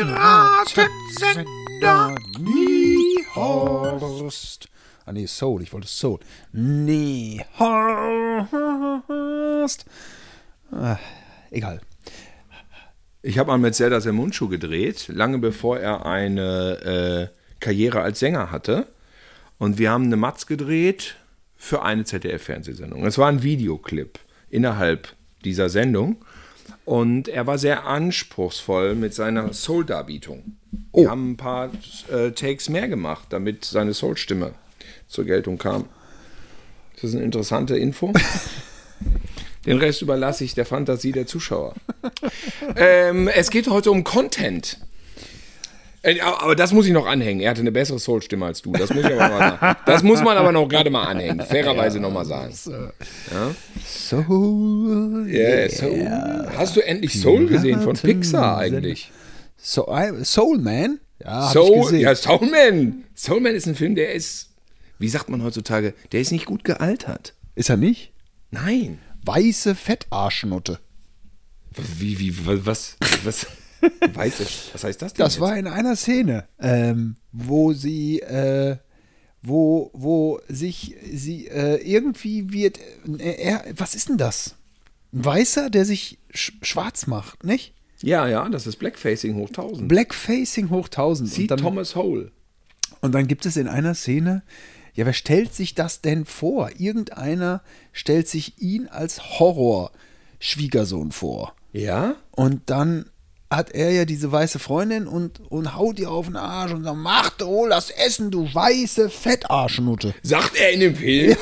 Piratensender Niehorst. Ah, nee, Soul. Ich wollte Soul. Niehorst. Ah, egal. Ich habe mal mit Zelda der Mundschuh gedreht, lange bevor er eine äh, Karriere als Sänger hatte. Und wir haben eine Matz gedreht für eine ZDF-Fernsehsendung. Es war ein Videoclip innerhalb dieser Sendung. Und er war sehr anspruchsvoll mit seiner Soul-Darbietung. Wir Oh. haben ein paar äh, Takes mehr gemacht, damit seine Soul-Stimme zur Geltung kam. Das ist eine interessante Info. Den Rest überlasse ich der Fantasie der Zuschauer. ähm, es geht heute um Content. Äh, Aber das muss ich noch anhängen. Er hatte eine bessere Soul-Stimme als du. Das muss ich aber mal sagen. Das muss man aber noch gerade mal anhängen. Fairerweise noch mal sagen. Soul. Yeah, Soul. Hast du endlich Soul gesehen von Pixar eigentlich? So, I- Soul Man? Ja, hab ich Soul, ja, Soulman. Soulman ist ein Film, der ist, wie sagt man heutzutage, der ist nicht gut gealtert. Ist er nicht? Nein. Weiße Fettarschnutte. Wie, wie, was, was, weiß ich, was heißt das denn? Das jetzt? war in einer Szene, ähm, wo sie, äh, wo, wo sich sie äh, irgendwie wird, äh, er, was ist denn das? Ein Weißer, der sich sch schwarz macht, nicht? Ja, ja, das ist Blackfacing hoch 1000. Blackfacing hoch 1000. See Und dann, Thomas Hole. und dann gibt es in einer Szene, ja, wer stellt sich das denn vor? Irgendeiner stellt sich ihn als Horror-Schwiegersohn vor. Ja? Und dann hat er ja diese weiße Freundin und, und haut ihr auf den Arsch und sagt, mach doch das Essen, du weiße Fettarschnutte. Sagt er in dem Film? Ja,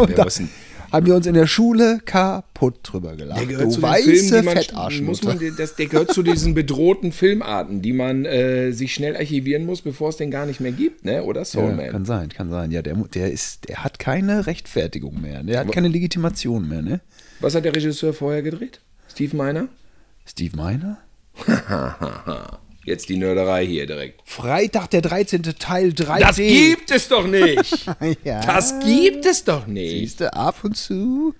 haben wir uns in der Schule kaputt drüber gelacht. Der gehört du zu weiße Fettarschnutte. der gehört zu diesen bedrohten Filmarten, die man äh, sich schnell archivieren muss, bevor es den gar nicht mehr gibt, ne? Oder Soulman? ja, kann sein, kann sein. Ja, der, der ist, der hat keine Rechtfertigung mehr. Der hat keine Legitimation mehr, ne? Was hat der Regisseur vorher gedreht? Steve Miner? Steve Miner? Jetzt die Nörderei hier direkt. Freitag, der 13. Teil 3D. Das gibt es doch nicht! ja. Das gibt es doch nicht! Siehst du, ab und zu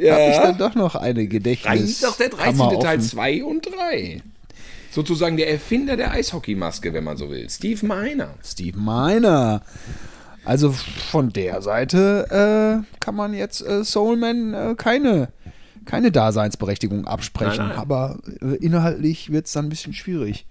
Ja. habe ich dann doch noch eine Gedächtnis. doch der 13. Kammer Teil offen. 2 und 3. Sozusagen der Erfinder der Eishockeymaske, wenn man so will. Steve Miner. Steve Miner. Also von der Seite äh, kann man jetzt äh, Soulman äh, keine, keine Daseinsberechtigung absprechen. Nein, nein. Aber äh, inhaltlich wird es dann ein bisschen schwierig.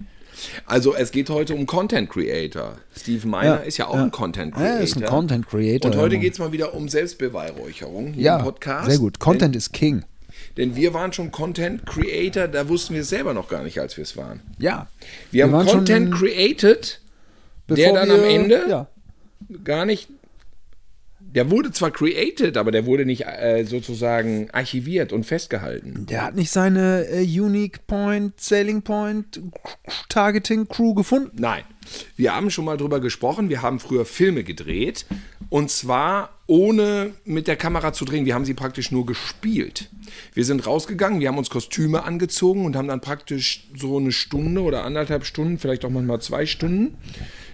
Also es geht heute um Content Creator. Steve Miner Ja, ist ja auch ja. ein Content Creator. er ist ein Content Creator. Und heute geht es mal wieder um Selbstbeweihräucherung hier ja, im Podcast. sehr gut. Content ist King. Denn, wir waren schon Content Creator, da wussten wir es selber noch gar nicht, als wir es waren. Ja. Wir, haben waren Content schon, created, der dann wir, am Ende Ja. gar nicht. Der wurde zwar created, aber der wurde nicht äh, sozusagen archiviert und festgehalten. Der hat nicht seine äh, Unique Point, Sailing Point, Targeting Crew gefunden. Nein. Wir haben schon mal drüber gesprochen. Wir haben früher Filme gedreht. Und zwar ohne mit der Kamera zu drehen. Wir haben sie praktisch nur gespielt. Wir sind rausgegangen, wir haben uns Kostüme angezogen und haben dann praktisch so eine Stunde oder anderthalb Stunden, vielleicht auch manchmal zwei Stunden.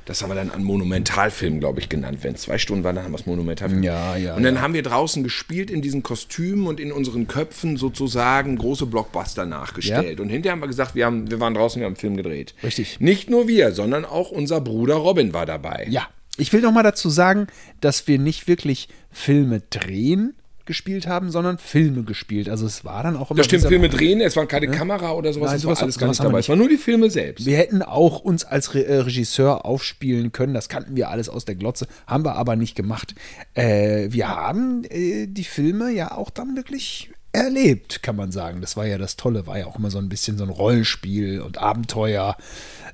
Das haben wir dann an Monumentalfilm, glaube ich, genannt. Wenn es zwei Stunden waren, dann haben wir es Monumentalfilm. Ja, ja, Und dann haben wir draußen gespielt in diesen Kostümen und in unseren Köpfen sozusagen große Blockbuster nachgestellt. Und hinterher haben wir gesagt, wir, haben, wir waren draußen, wir haben einen Film gedreht. Richtig. Nicht nur wir, sondern auch unser Bruder Robin war dabei. Ja. Ich will noch mal dazu sagen, dass wir nicht wirklich Filme drehen gespielt haben, sondern Filme gespielt. Also es war dann auch immer Das stimmt, Filme drehen, es war keine Kamera oder sowas, Nein, sowas- war alles gar sowas nicht haben wir dabei. nicht. Es waren nur die Filme selbst. Wir hätten auch uns als Re äh, Regisseur aufspielen können. Das kannten wir alles aus der Glotze, haben wir aber nicht gemacht. Äh, wir haben äh, die Filme ja auch dann wirklich erlebt, kann man sagen. Das war ja das Tolle, war ja auch immer so ein bisschen so ein Rollenspiel und Abenteuer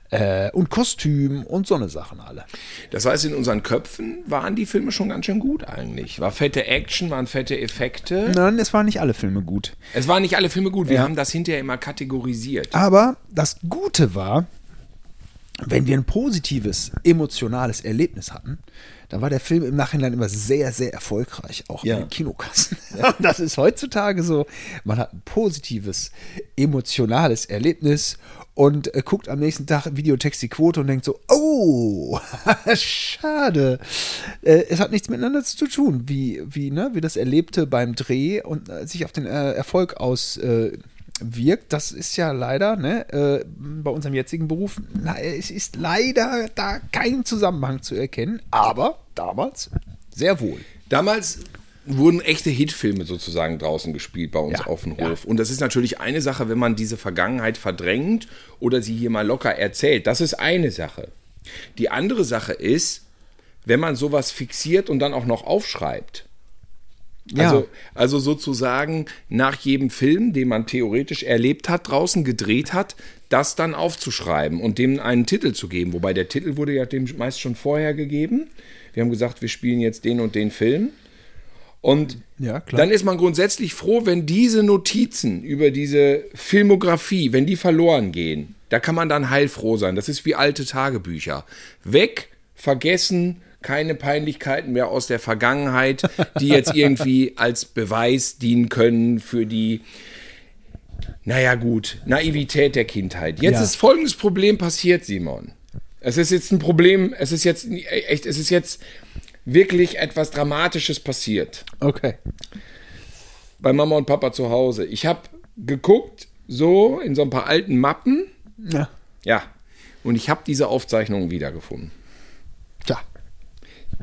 äh, und Kostüm und so eine Sachen alle. Das heißt, in unseren Köpfen waren die Filme schon ganz schön gut eigentlich. War fette Action, waren fette Effekte. Nein, es waren nicht alle Filme gut. Es waren nicht alle Filme gut, wir Ja. haben das hinterher immer kategorisiert. Aber das Gute war, wenn wir ein positives, emotionales Erlebnis hatten, dann war der Film im Nachhinein immer sehr, sehr erfolgreich, auch Ja. in den Kinokassen. Das ist heutzutage so. Man hat ein positives, emotionales Erlebnis und äh, guckt am nächsten Tag Videotext die Quote und denkt so, oh, schade. Äh, es hat nichts miteinander zu tun, wie, wie, ne, wie das Erlebte beim Dreh und äh, sich auf den äh, Erfolg aus, äh, wirkt, das ist ja leider, ne, äh, bei unserem jetzigen Beruf, na, es ist leider da kein Zusammenhang zu erkennen, aber damals sehr wohl. Damals wurden echte Hitfilme sozusagen draußen gespielt bei uns Ja, auf dem ja. Hof. Und das ist natürlich eine Sache, wenn man diese Vergangenheit verdrängt oder sie hier mal locker erzählt. Das ist eine Sache. Die andere Sache ist, wenn man sowas fixiert und dann auch noch aufschreibt. Ja. Also, also sozusagen nach jedem Film, den man theoretisch erlebt hat, draußen gedreht hat, das dann aufzuschreiben und dem einen Titel zu geben. Wobei der Titel wurde ja dem meist schon vorher gegeben. Wir haben gesagt, wir spielen jetzt den und den Film. Und Ja, dann ist man grundsätzlich froh, wenn diese Notizen über diese Filmografie, wenn die verloren gehen, da kann man dann heilfroh sein. Das ist wie alte Tagebücher. Weg, vergessen, keine Peinlichkeiten mehr aus der Vergangenheit, die jetzt irgendwie als Beweis dienen können für die, naja gut, Naivität der Kindheit. Jetzt Ja. ist folgendes Problem passiert, Simon. Es ist jetzt ein Problem, es ist jetzt echt, es ist jetzt wirklich etwas Dramatisches passiert Okay. bei Mama und Papa zu Hause. Ich habe geguckt, so in so ein paar alten Mappen. Ja. Ja. Und ich habe diese Aufzeichnungen wiedergefunden. Tja.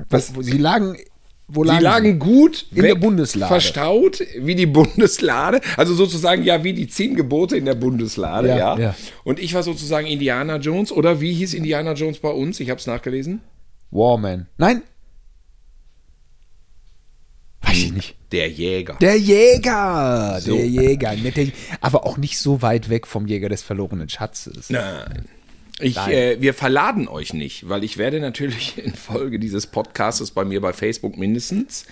Was- sie lagen, wo Sie lagen lagen gut In der Bundeslade. verstaut, wie die Bundeslade. Also sozusagen ja wie die zehn Gebote in der Bundeslade, Ja, ja. ja. Und ich war sozusagen Indiana Jones. Oder wie hieß Indiana Jones bei uns? Ich habe es nachgelesen. Warman. Nein. Ich nicht. Der Jäger. Der Jäger. So. Der Jäger. Aber auch nicht so weit weg vom Jäger des verlorenen Schatzes. Nein. Ich, äh, wir verladen euch nicht, weil ich werde natürlich in Folge dieses Podcastes bei mir bei Facebook mindestens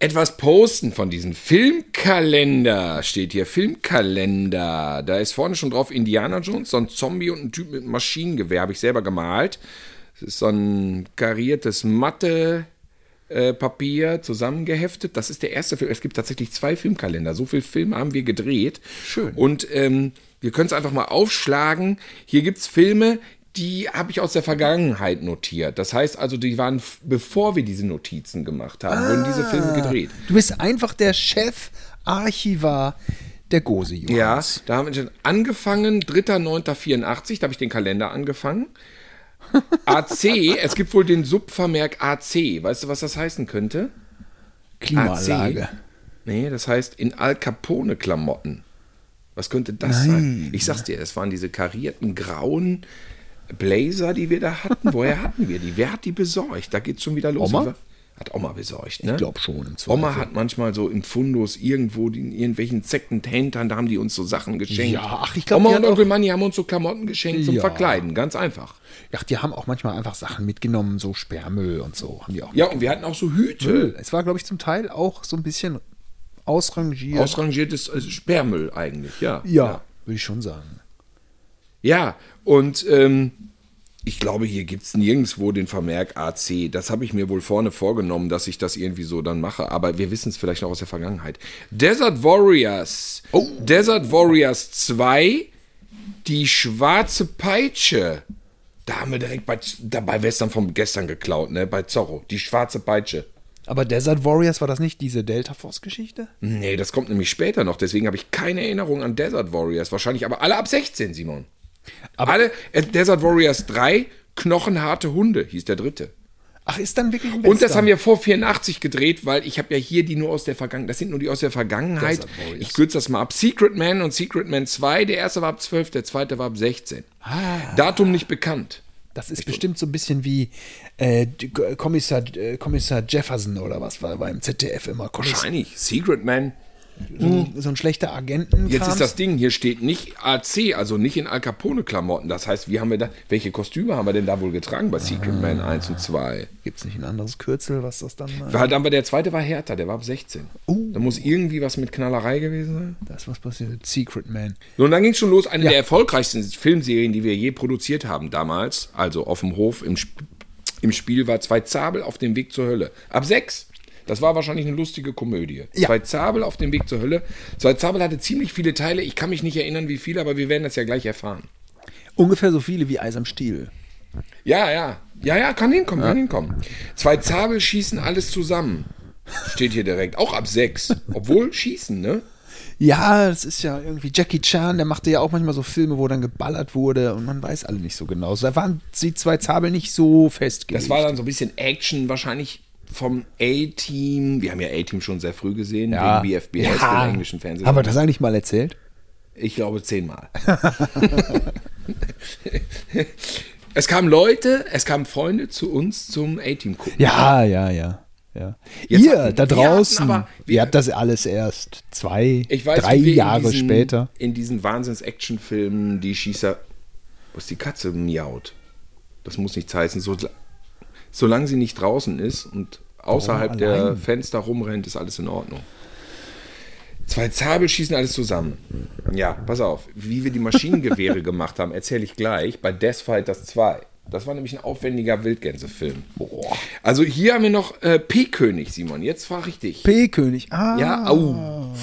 etwas posten von diesem Filmkalender. Steht hier Filmkalender. Da ist vorne schon drauf Indiana Jones, so ein Zombie und ein Typ mit Maschinengewehr. Habe ich selber gemalt. Das ist so ein kariertes Matte. Äh, Papier zusammengeheftet. Das ist der erste Film. Es gibt tatsächlich zwei Filmkalender. So viel Film haben wir gedreht. Schön. Und ähm, wir können es einfach mal aufschlagen. Hier gibt es Filme, die habe ich aus der Vergangenheit notiert. Das heißt also, die waren, bevor wir diese Notizen gemacht haben, wurden diese Filme gedreht. Du bist einfach der Chefarchivar der Gose Ja, Johanns. da haben wir schon angefangen, 3.9.84, da habe ich den Kalender angefangen. AC, es gibt wohl den Subvermerk AC. Weißt du, was das heißen könnte? Klimaanlage. Nee, das heißt in Al Capone Klamotten. Was könnte das sein? Ich sag's dir, das waren diese karierten grauen Blazer, die wir da hatten. Woher hatten wir die? Wer hat die besorgt? Da geht's schon wieder los. Oma? Hat Oma besorgt, ne? Ich glaube schon. Im Zweifel. Oma hat manchmal so im Fundus irgendwo in irgendwelchen Second-Händlern, da haben die uns so Sachen geschenkt. Ja, ach, ich glaub, Oma und Onkel Manni haben uns so Klamotten geschenkt zum Ja. Verkleiden, ganz einfach. Ja, die haben auch manchmal einfach Sachen mitgenommen, so Sperrmüll und so. Haben die auch Ja, und wir hatten auch so Hüte. Müll. Es war, glaube ich, zum Teil auch so ein bisschen ausrangiert. Ausrangiertes also Sperrmüll eigentlich, ja. ja, würde ich schon sagen. Ja, und ähm, ich glaube, hier gibt es nirgendwo den Vermerk AC. Das habe ich mir wohl vorne vorgenommen, dass ich das irgendwie so dann mache. Aber wir wissen es vielleicht noch aus der Vergangenheit. Desert Warriors. Oh. Desert Warriors 2. Die schwarze Peitsche. Da haben wir direkt bei, da bei Western von gestern geklaut, ne? Bei Zorro. Die schwarze Peitsche. Aber Desert Warriors war das nicht diese Delta Force-Geschichte? Nee, das kommt nämlich später noch. Deswegen habe ich keine Erinnerung an Desert Warriors. Wahrscheinlich aber alle ab 16, Simon. Aber- alle äh, Desert Warriors 3, knochenharte Hunde, hieß der dritte. Ach, ist dann wirklich ein Und das haben wir vor 84 gedreht, weil ich habe ja hier die nur aus der Vergangenheit. Das sind nur die aus der Vergangenheit. Ich kürze das mal ab. Secret Man und Secret Man 2. Der erste war ab 12, der zweite war ab 16. Ah. Datum nicht bekannt. Das ist bestimmt so ein bisschen wie äh, Kommissar, äh, Kommissar Jefferson oder was war, war im ZDF immer. Kommissar, Wahrscheinlich. Secret Man. So, ein- so ein schlechter Agenten. Jetzt ist das Ding, hier steht nicht AC, also nicht in Al Capone-Klamotten. Das heißt, wie haben wir da, welche Kostüme haben wir denn da wohl getragen bei Secret Ah. Man 1 und 2? Gibt es nicht ein anderes Kürzel, was das dann. War, dann war der zweite war härter, der war ab 16. Uh. Da muss irgendwie was mit Knallerei gewesen sein. Das ist was passiert. Secret Man. So, und dann ging es schon los. Eine Ja. der erfolgreichsten Filmserien, die wir je produziert haben damals, also auf dem Hof im, Sp im Spiel, war Zwei Zabel auf dem Weg zur Hölle. Ab sechs. Das war wahrscheinlich eine lustige Komödie. Ja. Zwei Zabel auf dem Weg zur Hölle. Zwei Zabel hatte ziemlich viele Teile. Ich kann mich nicht erinnern, wie viele, aber wir werden das ja gleich erfahren. Ungefähr so viele wie Eis am Stiel. Ja, ja. Ja, ja, kann hinkommen, kann hinkommen. Zwei Zabel schießen alles zusammen. Steht hier direkt. Auch ab sechs. Obwohl schießen, ne? Ja, das ist ja irgendwie Jackie Chan, der machte ja auch manchmal so Filme, wo dann geballert wurde und man weiß alle nicht so genau. Da waren die zwei Zabel nicht so festgelegt. Das war dann so ein bisschen Action, wahrscheinlich vom A-Team. Wir haben ja A-Team schon sehr früh gesehen, ja. wegen BFBS, ja. dem englischen Fernsehen. Haben wir das eigentlich mal erzählt? Ich glaube zehnmal. es kamen Leute, es kamen Freunde zu uns zum A-Team gucken. Ja, ja, ja. ja. Jetzt Ihr hatten- da wir draußen, aber- ihr wir- habt das alles erst zwei, Ich weiß, drei Jahre in diesen, später. In diesen Wahnsinns-Action-Filmen, die Schießer. Ist die Katze miaut? Das muss nichts heißen. So, solange sie nicht draußen ist und außerhalb der allein? Fenster rumrennt, ist alles in Ordnung. Zwei Zabel schießen alles zusammen. Ja, pass auf. Wie wir die Maschinengewehre gemacht haben, erzähle ich gleich bei Death Fighters 2. Das war nämlich ein aufwendiger Wildgänsefilm. Also hier haben wir noch äh, P-König, Simon. Jetzt frage ich dich. P-König. Ah, Ja, au.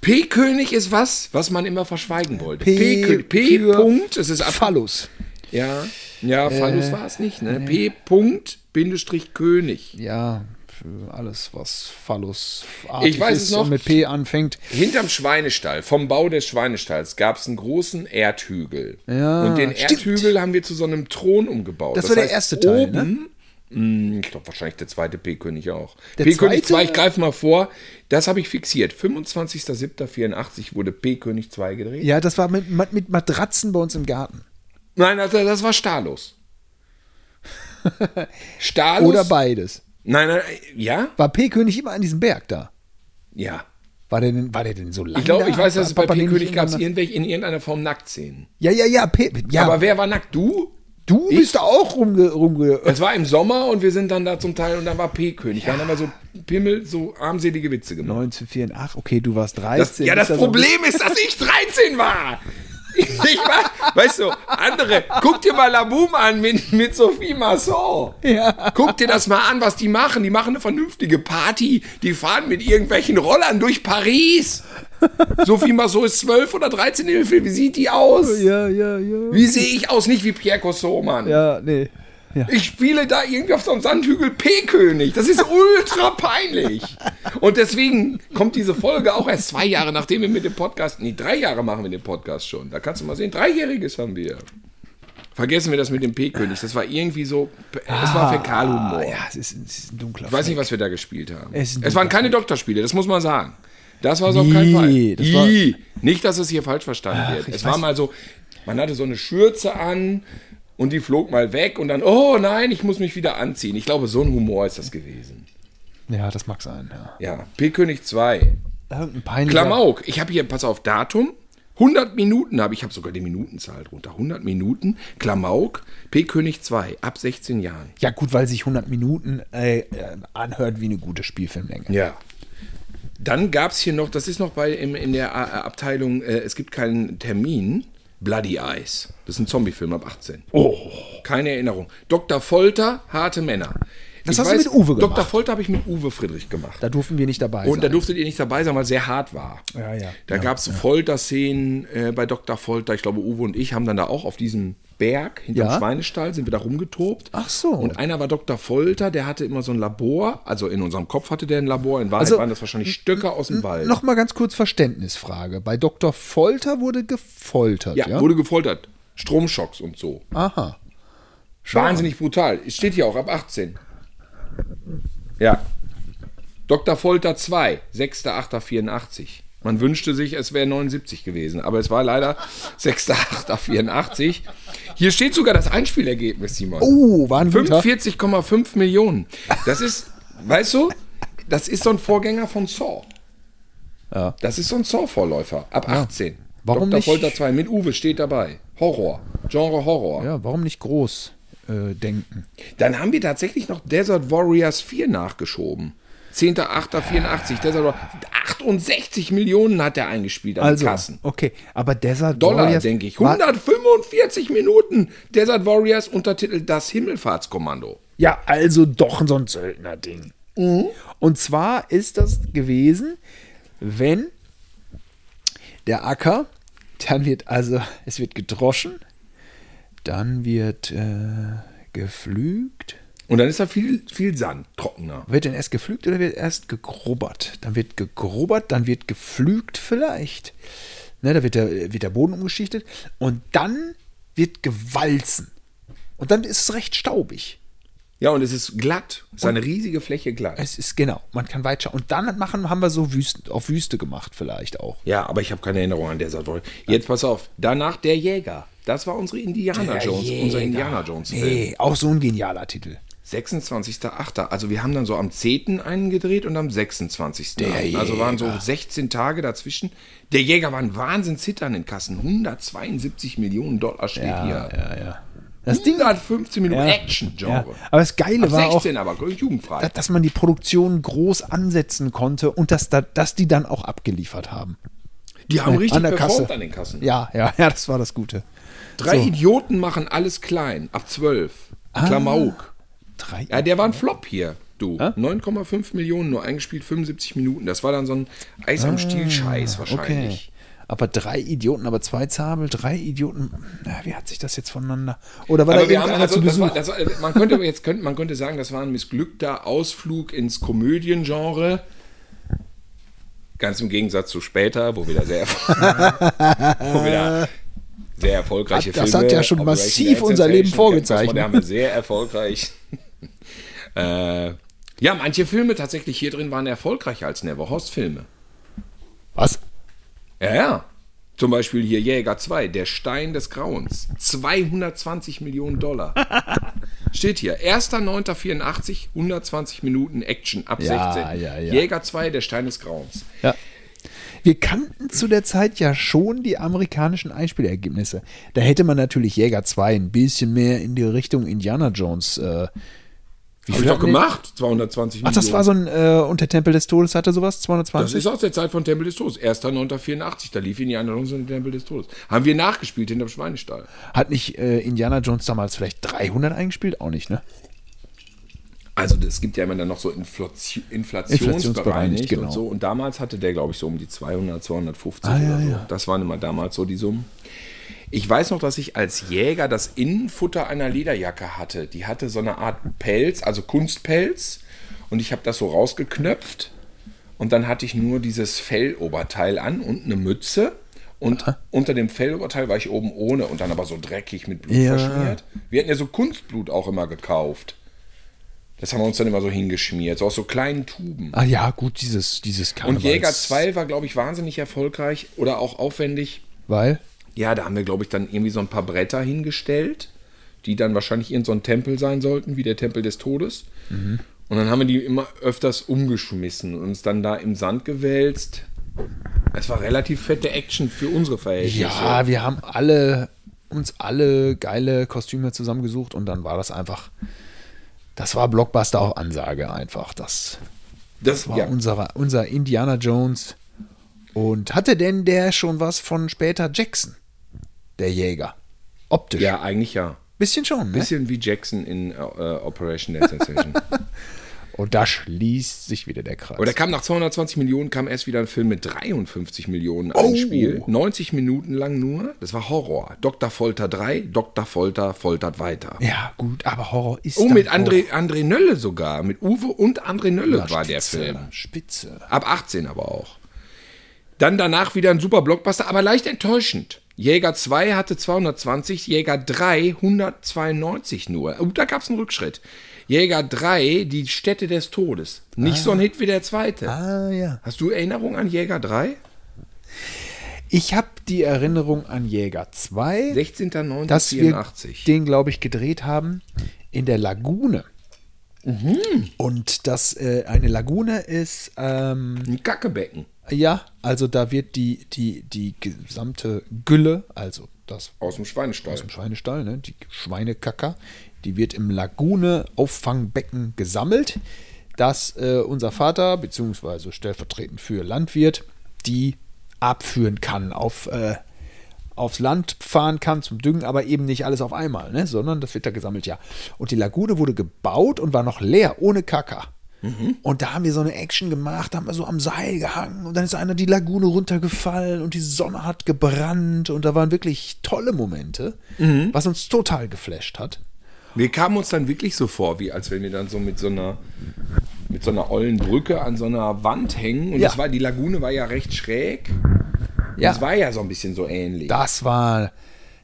P-König ist was, was man immer verschweigen wollte. P P-König. P. für Punkt, es ist ab. Phallus. Ja, ja, Phallus war es nicht, ne? P. Punkt, Bindestrich König. Ja, für alles, was Phallus Ich weiß es noch. und mit P anfängt. Hinterm Schweinestall, vom Bau des Schweinestalls, gab es einen großen Erdhügel. Ja, Und den stimmt. Erdhügel haben wir zu so einem Thron umgebaut. Das war der erste Teil, ne? oben, mh, Ich glaube wahrscheinlich der zweite P-König auch. Der P-König zweite? 2, ich greife mal vor, das habe ich fixiert. 25.07.84 wurde P-König 2 gedreht. Ja, das war mit, mit Matratzen bei uns im Garten. Nein, das, das war Stalos. Stalos. Oder beides. Nein, nein, ja? War P-König immer an diesem Berg da? Ja. War der denn, war der denn so lang Ich glaube, ich weiß, dass es bei P-König gab es irgendwelche in irgendeiner Form Nacktszenen. Ja, ja, ja, P ja. Aber wer war nackt? Du? du ich? bist da auch rumge... rumge Es war im Sommer und wir sind dann da zum Teil und dann war P-König. Dann haben wir so Pimmel, so armselige Witze gemacht. 1984, okay, du warst 13. Das, ja, das ist so ein Problem ist, dass ich 13 war. Ich war, weißt du, andere, guck dir mal Laboom an mit, mit Sophie Masson. Ja. Guck dir das mal an, was die machen. Die machen eine vernünftige Party. Die fahren mit irgendwelchen Rollern durch Paris. Sophie Masson ist 12 oder 13 im Film. Wie sieht die aus? Ja, ja, ja. Wie sehe ich aus? Nicht wie Pierre Cossot, Mann. Ja, nee. Ja. Ich spiele da irgendwie auf so einem Sandhügel P-König. Das ist ultra peinlich. Und deswegen kommt diese Folge auch erst zwei Jahre, nachdem wir mit dem Podcast, nee, drei Jahre machen wir den Podcast schon. Da kannst du mal sehen, dreijähriges haben wir. Vergessen wir das mit dem P-König. Das war irgendwie so, es war Fäkalhumor. Ah, ja, es ist, es ist ein dunkler Ich weiß nicht, was wir da gespielt haben. Es Es waren keine Doktorspiele, das muss man sagen. Das war es auf keinen Fall. das war- nicht, dass es hier falsch verstanden Ach, wird. Es war mal so, man hatte so eine Schürze an und die flog mal weg und dann, oh nein, ich muss mich wieder anziehen. Ich glaube, so ein Humor ist das gewesen. Ja, das mag sein, ja. Ja, P-König 2. Irgendein peinlicher... Klamauk. Ich habe hier, pass auf, Datum. 100 Minuten habe ich, habe sogar die Minutenzahl drunter. 100 Minuten, Klamauk, P-König 2, ab 16 Jahren. Ja, gut, weil sich 100 Minuten äh, äh, anhört wie eine gute Spielfilmlänge. Ja. Dann gab es hier noch, das ist noch bei im, in der äh, Abteilung, äh, es gibt keinen Termin. Bloody Eyes. Das ist ein Zombiefilm ab 18. Oh. Keine Erinnerung. Dr. Folter, harte Männer. Das hast du mit Uwe Dr. gemacht. Folter habe ich mit Uwe Friedrich gemacht. Da durften wir nicht dabei Und da sein. durftet ihr nicht dabei sein, weil es sehr hart war. Ja, ja. Da Ja, gab es Folterszenen äh, bei Dr. Folter. Ich glaube, Uwe und ich haben dann da auch auf diesem Berg hinterm Ja. Schweinestall sind wir da rumgetobt. Ach so. Und einer war Dr. Folter, der hatte immer so ein Labor. Also in unserem Kopf hatte der ein Labor. In Wahrheit Also, waren das wahrscheinlich Stöcke aus dem Wald. Noch mal ganz kurz Verständnisfrage. Bei Dr. Folter wurde gefoltert, ja? ja, wurde gefoltert. Stromschocks und so. Aha. Wahnsinnig brutal. Es steht hier auch ab 18. Ja. Dr. Folter 2, 6.8.84. Man wünschte sich, es wäre 79 gewesen, aber es war leider 6.8.84. Hier steht sogar das Einspielergebnis, Simon. Oh, war ein guter. 45,5 Millionen. Das ist, weißt du, das ist so ein Vorgänger von Saw. Ja. Das ist so ein Saw-Vorläufer, ab 18. Warum Dr. Folter 2 mit Uwe steht dabei. Horror. Genre Horror. Ja, warum nicht groß äh, denken? Dann haben wir tatsächlich noch Desert Warriors 4 nachgeschoben. 10.8.84. Desert Warriors. 68 Millionen hat er eingespielt an Also, Kassen. okay, aber Desert Dollar, Warriors denke ich. war- 145 Minuten. Desert Warriors Untertitel Das Himmelfahrtskommando. Ja, also doch so ein Söldner-Ding. Und zwar ist das gewesen, wenn der Acker, dann wird also, es wird gedroschen, dann wird äh, geflügt, Und dann ist da viel, viel Sand, trockener. Wird denn erst geflügt oder wird erst gegrubbert? Dann wird gegrubbert, dann wird geflügt vielleicht. Ne, da wird der, wird der Boden umgeschichtet und dann wird gewalzen. Und dann ist es recht staubig. Ja, und es ist glatt. Es ist eine riesige Fläche glatt. Es ist genau, man kann weiter. Und dann machen, haben wir so Wüsten, auf Wüste gemacht vielleicht auch. Ja, aber ich habe keine Erinnerung an der Sache. Jetzt pass auf. Danach der Jäger. Das war unsere Indiana Der Jones, Jäger. unser Indiana Jones Film. Nee, auch so ein genialer Titel. 26.8. Also wir haben dann so am 10. einen gedreht und am 26. Der. Also waren so Jäger. 16 Tage dazwischen. Der Jäger war ein Wahnsinnshitter an den Kassen. 172 Millionen Dollar steht hier. ja, ja. Das Ding, 115 Minuten Ja. Action-Genre. ja. Aber das Geile Ab war auch, 16 aber, jugendfrei. dass, dass man die Produktion groß ansetzen konnte und dass, da, dass die dann auch abgeliefert haben. Die haben richtig an der performt Kasse. an den Kassen. Ja, ja, ja, das war das Gute. Drei So. Idioten machen alles klein. Ab 12. Klamauk. Drei. Ja, der war ein Flop hier, du. 9,5 Millionen, nur eingespielt 75 Minuten. Das war dann so ein Eis am Stiel-Scheiß wahrscheinlich. Okay. Aber drei Idioten, aber zwei Zabel, drei Idioten. Na, wie hat sich das jetzt voneinander? Oder war Aber da wir haben, also, zu das Besuch? war, das war, man könnte jetzt könnte, man könnte sagen, das war ein missglückter Ausflug ins Komödiengenre. Ganz im Gegensatz zu später, wo wieder sehr, wo wieder sehr erfolgreiche Hat- das Filme. hat ja schon massiv unser Leben vorgezeichnet. Da haben wir sehr erfolgreich. äh, ja, manche Filme tatsächlich hier drin waren erfolgreicher als Neverhorst-Filme. Was? Ja, ja. Zum Beispiel hier Jäger 2, der Stein des Grauens. 220 Millionen Dollar. Steht hier. 1.9.84, 120 Minuten Action ab Ja, 16. ja, ja. Jäger 2, der Stein des Grauens. Ja. Wir kannten zu der Zeit ja schon die amerikanischen Einspielergebnisse. Da hätte man natürlich Jäger 2 ein bisschen mehr in die Richtung Indiana Jones. Äh, wie Hab ich doch gemacht. 220 Ach, Millionen. das war so ein äh, unter Tempel des Todes hatte sowas? Das 220? ist aus der Zeit von Tempel des Todes. 1.9.84, da lief Indiana Jones und Tempel des Todes. Haben wir nachgespielt hinterm Schweinestall. Hat nicht äh, Indiana Jones damals vielleicht 300 eingespielt? Auch nicht, ne? Also es gibt ja immer dann noch so Inflation, inflationsbereinigt genau. und so. Und damals hatte der, glaube ich, so um die 200, 250 Ah, ja, oder so. ja. Das waren immer damals so die Summen. Ich weiß noch, dass ich als Jäger das Innenfutter einer Lederjacke hatte. Die hatte so eine Art Pelz, also Kunstpelz. Und ich habe das so rausgeknöpft. Und dann hatte ich nur dieses Felloberteil an und eine Mütze. Und unter dem Felloberteil war ich oben ohne und dann aber so dreckig mit Blut Ja. verschmiert. Wir hatten ja so Kunstblut auch immer gekauft. Das haben wir uns dann immer so hingeschmiert, so aus so kleinen Tuben. Ah ja, gut, dieses, dieses Und Karnevals. Jäger 2 war, glaube ich, wahnsinnig erfolgreich oder auch aufwendig. Weil? Ja, da haben wir, glaube ich, dann irgendwie so ein paar Bretter hingestellt, die dann wahrscheinlich in so ein Tempel sein sollten, wie der Tempel des Todes. Mhm. Und dann haben wir die immer öfters umgeschmissen und uns dann da im Sand gewälzt. Es war relativ fette Action für unsere Verhältnisse. Ja, wir haben alle uns alle geile Kostüme zusammengesucht und dann war das einfach. Das war Blockbuster auf Ansage einfach. Das das war ja. unser, unser Indiana Jones. Und hatte denn der schon was von später Jackson? Der Jäger. Optisch. ja, eigentlich ja. Bisschen schon, ne? Bisschen wie Jackson in äh, Operation Dead Sensation. Und da schließt sich wieder der Kreis. Aber da kam nach 220 Millionen kam erst wieder ein Film mit 53 Millionen Oh. Einspiel. 90 Minuten lang nur. Das war Horror. Dr. Folter 3, Dr. Folter foltert weiter. ja, gut, aber Horror ist. Oh, mit auch- André, André Nölle sogar. Mit Uwe und André Nölle Ja, war der Spitze, Film. Spitze. Ab 18 aber auch. Dann danach wieder ein super Blockbuster, aber leicht enttäuschend. Jäger 2 hatte 220, Jäger 3 192 nur. Oh, da gab es einen Rückschritt. Jäger 3, die Stätte des Todes. Nicht so ein Hit wie der zweite. Ah, ja. Hast du Erinnerung an Jäger 3? Ich habe die Erinnerung an Jäger 2. dass wir 16.09.84. den, glaube ich, gedreht haben in der Lagune. Mhm. Und das äh, eine Lagune ist, ähm, Ein Kackebecken. Ja, also da wird die, die, die gesamte Gülle, also das Aus dem Schweinestall. aus dem Schweinestall, ne, die Schweinekacker, die wird im Lagune-Auffangbecken gesammelt, dass äh, unser Vater, beziehungsweise stellvertretend für Landwirt, die abführen kann, auf, äh, aufs Land fahren kann zum Düngen, aber eben nicht alles auf einmal, ne, sondern das wird da gesammelt, ja. Und die Lagune wurde gebaut und war noch leer, ohne Kacker. Und da haben wir so eine Action gemacht, da haben wir so am Seil gehangen und dann ist einer die Lagune runtergefallen und die Sonne hat gebrannt und da waren wirklich tolle Momente, was uns total geflasht hat. Wir kamen uns dann wirklich so vor, wie als wenn wir dann so mit so einer mit so einer ollen Brücke an so einer Wand hängen. Und Ja. das war, die Lagune war ja recht schräg. Ja. Das war ja so ein bisschen so ähnlich. Das war,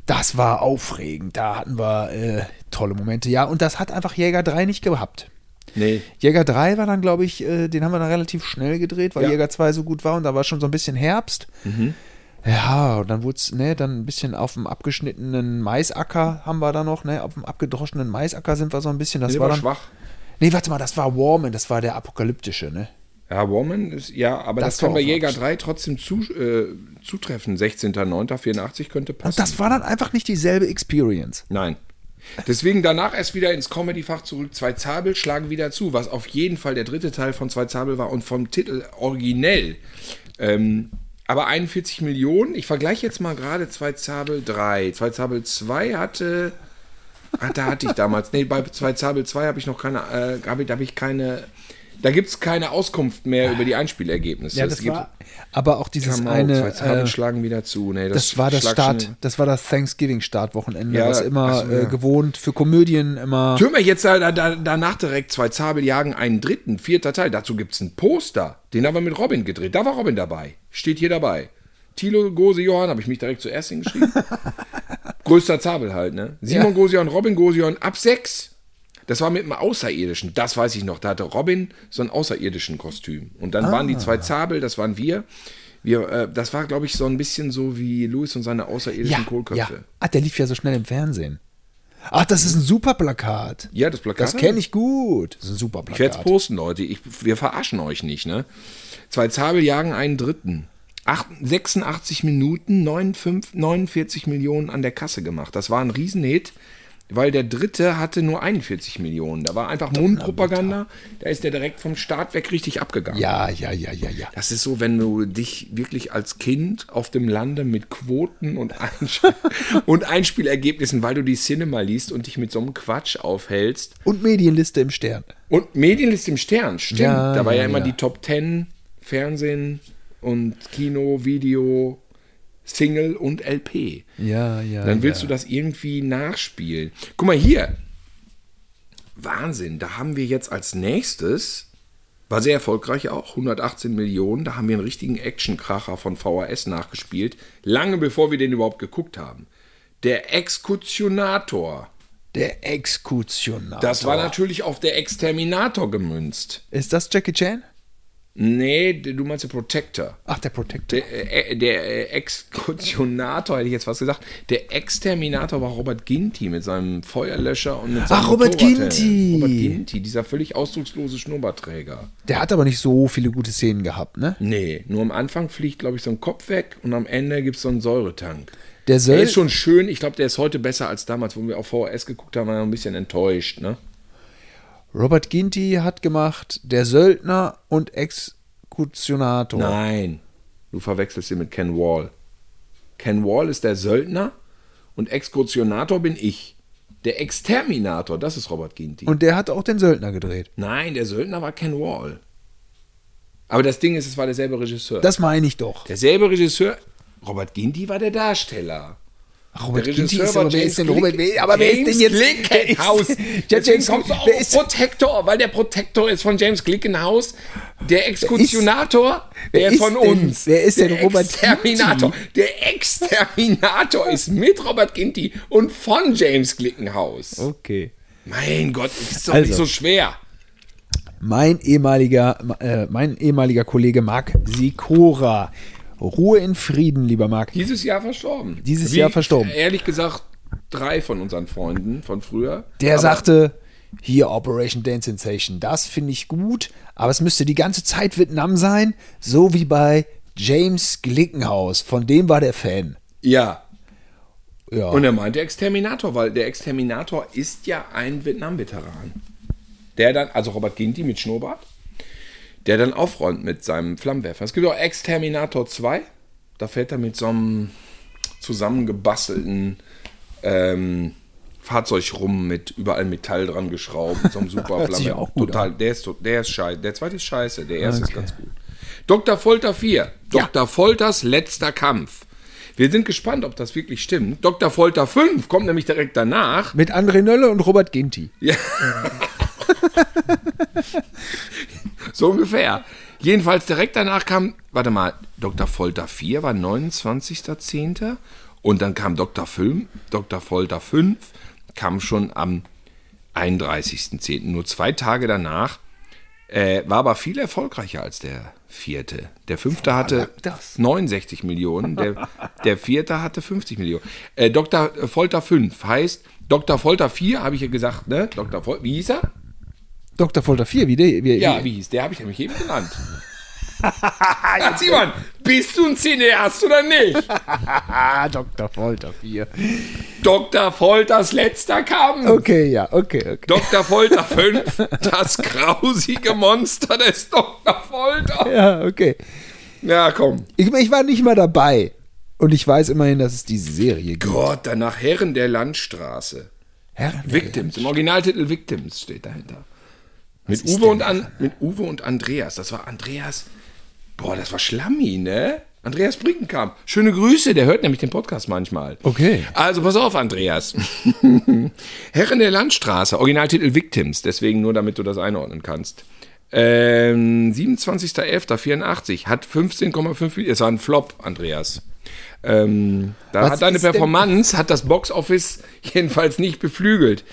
das war aufregend. Da hatten wir äh, tolle Momente. Ja, und das hat einfach Jäger 3 nicht gehabt. Nee. Jäger 3 war dann, glaube ich, äh, den haben wir dann relativ schnell gedreht, weil Ja. Jäger 2 so gut war und da war schon so ein bisschen Herbst. Ja, und dann wurde es, ne, dann ein bisschen auf dem abgeschnittenen Maisacker haben wir da noch, ne, auf dem abgedroschenen Maisacker sind wir so ein bisschen. Das Der war dann. schwach. Nee, warte mal, das war Warman, das war der apokalyptische, ne? Ja, Woman ist, ja, aber das, Das kann bei Jäger Wurst. 3 trotzdem zu, äh, zutreffen. 16.09.84 könnte passen. Und das war dann einfach nicht dieselbe Experience. Nein. Deswegen danach erst wieder ins Comedy-Fach zurück. Zwei Zabel schlagen wieder zu, was auf jeden Fall der dritte Teil von Zwei Zabel war und vom Titel originell. Ähm, aber 41 Millionen. Ich vergleiche jetzt mal gerade Zwei Zabel 3. Zwei Zabel 2 hatte. Ah, da hatte ich damals. Nee, bei Zwei Zabel 2 habe ich noch keine. Äh, habe ich, da habe ich keine. Da gibt es keine Auskunft mehr über die Einspielergebnisse. Ja, das gibt- war. Aber auch dieses out, eine. Zwei Zabel Äh, schlagen wieder zu. Nee, das war das Start, schon- das war das Thanksgiving-Startwochenende, Ja, was immer so, ja. äh, gewohnt für Komödien immer. Tun wir jetzt da, da, danach direkt zwei Zabel jagen einen dritten, vierter Teil. Dazu gibt es ein Poster. Den haben wir mit Robin gedreht. Da war Robin dabei. Steht hier dabei. Thilo, Gose, Johann, habe ich mich direkt zuerst hingeschrieben. Größter Zabel halt, ne? Simon Ja. Gosion, Robin Gosion, ab sechs. Das war mit einem Außerirdischen, das weiß ich noch. Da hatte Robin so ein außerirdischen Kostüm. Und dann waren die zwei Zabel, das waren wir. wir äh, das war, glaube ich, so ein bisschen so wie Louis und seine außerirdischen ja, Kohlköpfe. ja. Ah, der lief ja so schnell im Fernsehen. Ach, das ist ein super Plakat. Ja, das Plakat. Das kenne ich gut. Das ist ein super Ich werde es Plakat. posten, Leute. Ich, wir verarschen euch nicht, ne? Zwei Zabel jagen einen dritten. Acht, 86 Minuten, 59, 49 Millionen an der Kasse gemacht. Das war ein Riesenhit, weil der dritte hatte nur 41 Millionen. Da war einfach Mundpropaganda. Da ist der direkt vom Start weg richtig abgegangen. Ja, ja, ja, ja, ja. Das ist so, wenn du dich wirklich als Kind auf dem Lande mit Quoten und, Einsch und Einspielergebnissen, weil du die Cinema liest und dich mit so einem Quatsch aufhältst, Und Medienliste im Stern. und Medienliste im Stern, stimmt. Ja, da war ja, ja, immer ja. die Top 10 Fernsehen und Kino, Video, Single und LP. Ja, ja. Dann willst ja. du das irgendwie nachspielen. Guck mal hier. Wahnsinn, da haben wir jetzt als nächstes, war sehr erfolgreich auch, 118 Millionen, da haben wir einen richtigen Actionkracher von VHS nachgespielt, lange bevor wir den überhaupt geguckt haben. Der Exekutionator. Der Exekutionator. Das war natürlich auf der Exterminator gemünzt. Ist das Jackie Chan? Nee, du meinst der Protector. Ach, der Protector. Der, äh, der äh, Exekutionator, hätte ich jetzt fast gesagt. Der Exterminator war Robert Ginty mit seinem Feuerlöscher und mit seinem Ach, Robert. Ginty. Robert Ginty, dieser völlig ausdruckslose Schnurrbartträger. Der hat aber nicht so viele gute Szenen gehabt, ne? Nee, nur am Anfang fliegt, glaube ich, so ein Kopf weg und am Ende gibt es so einen Säuretank. Der Der ist schon schön. Ich glaube, der ist heute besser als damals, wo wir auf VHS geguckt haben, war ein bisschen enttäuscht. Ne? Robert Ginty hat gemacht Der Söldner und Exekutionator. Nein, du verwechselst ihn mit Ken Wall. Ken Wall ist der Söldner und Exekutionator bin ich. Der Exterminator, das ist Robert Ginty. Und der hat auch den Söldner gedreht. Nein, der Söldner war Ken Wall. Aber das Ding ist, es war derselbe Regisseur. Das meine ich doch. derselbe Regisseur. Robert Ginty war der Darsteller. Robert Der Ginty ist aber wer James ist denn Robert? Wer, aber wer ist denn James jetzt? Glickenhaus. Ja, James kommst du auch wer ist- Protector, weil der Protector ist von James Glickenhaus. Der Exekutionator, wer der ist von denn- uns. wer ist denn Robert Exterminator. Ginty? Der Exterminator ist mit Robert Ginty und von James Glickenhaus. Okay. Mein Gott, das ist doch Also. nicht so schwer. Mein ehemaliger, äh, mein ehemaliger Kollege Marc Sikora. Ruhe in Frieden, lieber Marc. Dieses Jahr verstorben. Dieses Jahr verstorben. Ehrlich gesagt, drei von unseren Freunden von früher. Der sagte, hier Operation Dance Sensation, das finde ich gut, aber es müsste die ganze Zeit Vietnam sein, so wie bei James Glickenhaus. Von dem war der Fan. Ja, Ja. Und er meinte Exterminator, weil der Exterminator ist ja ein Vietnam-Veteran. Der dann, also Robert Ginty mit Schnurrbart, der dann aufräumt mit seinem Flammenwerfer. Es gibt auch Exterminator 2, da fährt er mit so einem zusammengebastelten ähm, Fahrzeug rum mit überall Metall dran geschraubt, mit so einem super Total, der ist, der ist scheiße. Der zweite ist scheiße, der erste ist Okay. ganz gut. Dr. Folter 4. Ja. Dr. Folters letzter Kampf. Wir sind gespannt, ob das wirklich stimmt. Dr. Folter 5 kommt nämlich direkt danach. Mit André Nölle und Robert Ginty. Ja. so ungefähr. Jedenfalls direkt danach kam, warte mal, Dr. Folter 4 war 29.10. Und dann kam Dr. Film, Dr. Folter 5 kam schon am 31.10. Nur zwei Tage danach. Äh, war aber viel erfolgreicher als der vierte. Der fünfte hatte lag das? 69 Millionen, der, der vierte hatte 50 Millionen. Äh, Dr. Folter 5 heißt, Dr. Folter 4, habe ich ja gesagt, ne? Dr. Folter, wie hieß er? Dr. Folter 4, wie der. Wie, Ja, wie hieß der? Habe ich nämlich eben genannt. ja, Simon, bist du ein Cineast oder nicht? Dr. Folter 4. Dr. Folters letzter Kampf. Okay, ja, okay, okay. Dr. Folter 5, das grausige Monster des Dr. Folter. Ja, okay. Ja, komm. Ich, ich war nicht mal dabei. Und ich weiß immerhin, dass es diese Serie gibt. Gott, danach Herren der Landstraße. Herren, Victims, im Originaltitel Victims steht dahinter. Mit Uwe, und An, mit Uwe und Andreas. Das war Andreas. Boah, das war Schlammi, ne? Andreas Brinkenkamp. Schöne Grüße, der hört nämlich den Podcast manchmal. Okay. Also pass auf, Andreas. Herren der Landstraße, Originaltitel Victims, deswegen nur damit du das einordnen kannst. Ähm, 27.11.84 hat 15,5 Es war ein Flop, Andreas. Ähm, da Was hat deine ist denn- Performance, hat das Boxoffice jedenfalls nicht beflügelt.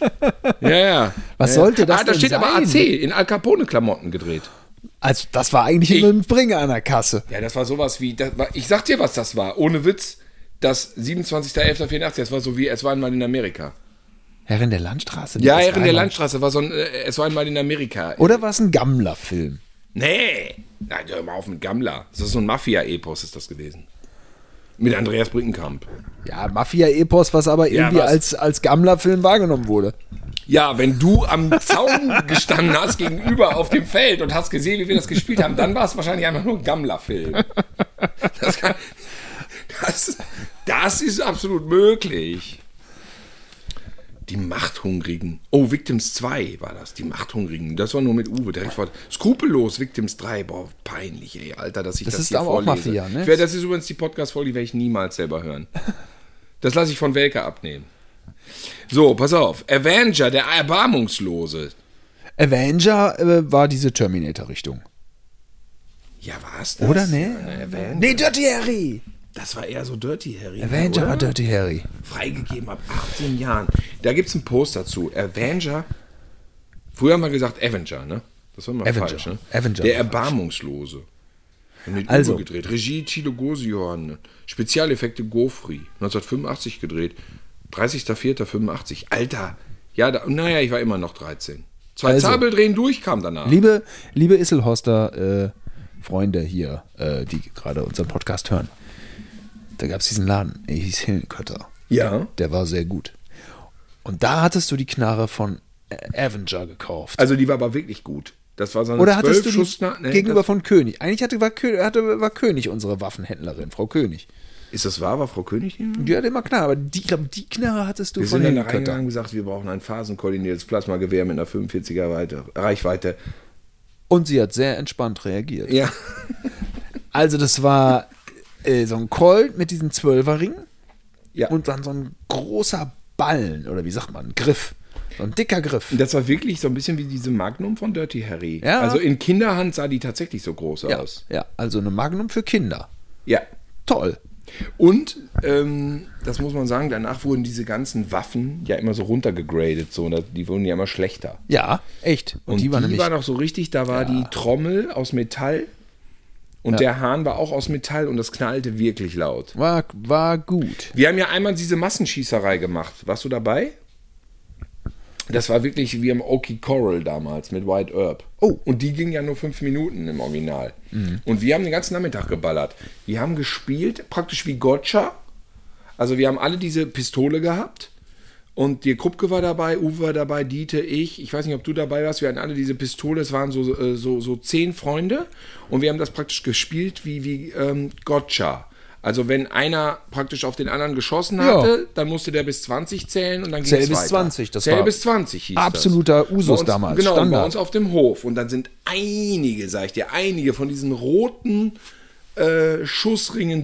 ja, ja. Was ja. sollte das ah, da steht aber sein? AC in Al Capone-Klamotten gedreht. Also, das war eigentlich nur ein Bringer an der Kasse. Ja, das war sowas wie, war, ich sag dir, was das war, ohne Witz. Das 27.11.84, das war so wie, es war einmal in Amerika. Herren der Landstraße? Ja, war der Landstraße war so ein, äh, es war einmal in Amerika. Oder war es ein Gammler-Film? Nee, nein, hör mal auf mit Gammler. Das ist so ein Mafia-Epos ist das gewesen. Mit Andreas Brinkenkamp. Ja, Mafia-Epos, was aber Ja, irgendwie was? als, als Gammler-Film wahrgenommen wurde. Ja, wenn du am Zaun gestanden hast gegenüber auf dem Feld und hast gesehen, wie wir das gespielt haben, dann war es wahrscheinlich einfach nur ein Gammler-Film. Das, das, das ist absolut möglich. Die Machthungrigen. Oh, Victims 2 war das. Die Machthungrigen. Das war nur mit Uwe direkt vor. Skrupellos, Victims 3. Boah, peinlich, ey, Alter, dass ich das, Das ist hier aber auch vorlese. Mafia, ne? Ich werde, das ist übrigens die Podcast-Folge, die werde ich niemals selber hören. Das lasse ich von Welke abnehmen. So, pass auf. Avenger, der Erbarmungslose. Avenger äh, war diese Terminator-Richtung. Ja, war's das? Oder? Nee? Ja. Nee, Dirty Harry. Das war eher so Dirty Harry. Avenger oder? war Dirty Harry. Freigegeben ab 18 Jahren. Da gibt es ein Poster zu. Avenger. Früher haben wir gesagt Avenger, ne? Das war immer Avenger. falsch, ne? Avenger Der. Erbarmungslose. Mit Also. Uwe gedreht. Regie Chilo Gosion. Spezialeffekte Gofri. 1985 gedreht. 30.04.85. Alter. Ja, da, naja, ich war immer noch 13. Zwei Also. Zabel drehen durch kam danach. Liebe, liebe Isselhorster äh, Freunde hier, äh, die gerade unseren Podcast hören. Da gab es diesen Laden, der hieß Hillenkötter. Ja. Der war sehr gut. Und da hattest du die Knarre von Avenger gekauft. Also die war aber wirklich gut. Das war so eine Oder hattest du die 12 Schuss nee, gegenüber von König? Eigentlich hatte, war, hatte, war König unsere Waffenhändlerin, Frau König. Ist das wahr? War Frau König hier? Die hatte immer Knarre, aber die, ich glaube, die Knarre hattest du Wir von sind dann reingegangen und gesagt, wir brauchen ein phasenkoordiniertes Plasmagewehr mit einer 45er Weite, Reichweite. Und sie hat sehr entspannt reagiert. Ja. Also das war äh, so ein Colt mit diesem Zwölferring ja. und dann so ein großer Ballen oder wie sagt man, Griff. So ein dicker Griff. das war wirklich so ein bisschen wie diese Magnum von Dirty Harry. Ja. Also in Kinderhand sah die tatsächlich so groß Ja, aus. ja, also eine Magnum für Kinder. Ja. Toll. Und, ähm, das muss man sagen, danach wurden diese ganzen Waffen ja immer so runtergegradet. So, und die wurden ja immer schlechter. Ja, echt. Und, Und die war nämlich. noch so richtig, da war die Trommel aus Metall und Ja. der Hahn war auch aus Metall und das knallte wirklich laut. war, war gut. Wir haben ja einmal diese Massenschießerei gemacht. Warst du dabei? Das war wirklich wie im Oki Coral damals mit White Herb. Oh. Und die ging ja nur fünf Minuten im Original. Und wir haben den ganzen Nachmittag geballert. Wir haben gespielt, praktisch wie Gotcha. Also wir haben alle diese Pistole gehabt. Und die Krupke war dabei, Uwe war dabei, Dieter, ich. Ich weiß nicht, ob du dabei warst. Wir hatten alle diese Pistole. Es waren so, äh, so, so zehn Freunde. Und wir haben das praktisch gespielt wie, wie ähm, Gotcha. Also wenn einer praktisch auf den anderen geschossen Ja. hatte, dann musste der bis 20 zählen und dann ging Zähl es bis weiter. 20, das Zähl war bis 20 hieß absoluter das. Usus uns, damals, Genau, und bei Standard. uns auf dem Hof. Und dann sind einige, sag ich dir, einige von diesen roten äh, Schussringen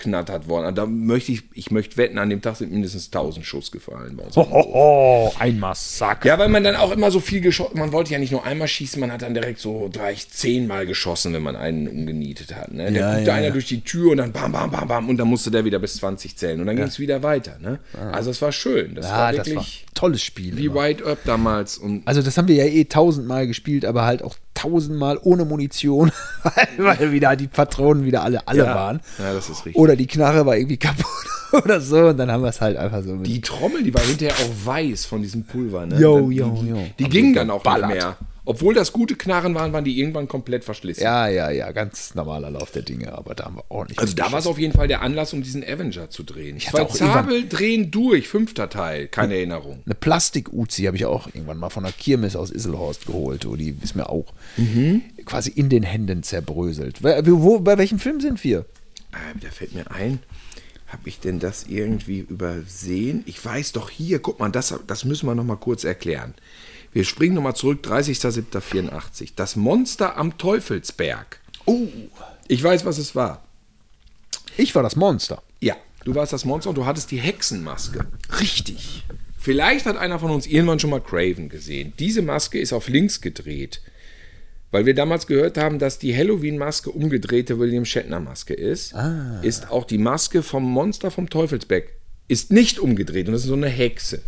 abgeknattert worden. Da möchte ich, ich möchte wetten, an dem Tag sind mindestens 1000 Schuss gefallen bei uns. Hohoho, ein Massaker. Ja, weil man dann auch immer so viel geschossen, man wollte ja nicht nur einmal schießen, man hat dann direkt so gleich zehnmal geschossen, wenn man einen umgenietet hat. Ne? Da Ja, guckte ja, einer ja. durch die Tür und dann bam, bam, bam, bam und dann musste der wieder bis 20 zählen und dann ging es wieder weiter. Ne? Also es war schön, das Ja, war das war wirklich tolles Spiel. wie immer. White Up damals und Also das haben wir ja eh tausendmal gespielt, aber halt auch tausendmal ohne Munition, weil, wieder die Patronen wieder alle alle Ja. waren. Ja, das ist richtig. Oder die Knarre war irgendwie kaputt oder so und dann haben wir es halt einfach so mit. Die Trommel, die war hinterher auch weiß von diesem Pulver. Ne? Jo, jo, die, jo. Die Haben gingen sie dann auch geballert. nicht mehr. Obwohl das gute Knarren waren, waren die irgendwann komplett verschlissen. ja, ja, ja, ganz normaler Lauf der Dinge, aber da haben wir ordentlich. Also da war es auf jeden Fall der Anlass, um diesen Avenger zu drehen. hatte Zwei auch Zabel drehen durch, fünfter Teil, keine Erinnerung. Eine Plastik-Uzi habe ich auch irgendwann mal von der Kirmes aus Isselhorst geholt. Oh, die ist mir auch Mhm. quasi in den Händen zerbröselt. Wo, wo, bei welchem Film sind wir? Ah, da fällt mir ein, habe ich denn das irgendwie übersehen? Ich weiß doch hier, guck mal, das, das müssen wir noch mal kurz erklären. Wir springen noch mal zurück, 30.07.84. Das Monster am Teufelsberg. Oh, Ich weiß, was es war. ich war das Monster. Ja, du warst das Monster und du hattest die Hexenmaske. Richtig. Vielleicht hat einer von uns irgendwann schon mal Craven gesehen. Diese Maske ist auf links gedreht. Weil wir damals gehört haben, dass die Halloween-Maske umgedrehte William Shatner-Maske ist, ist auch die Maske vom Monster vom Teufelsberg ist nicht umgedreht und das ist so eine Hexe.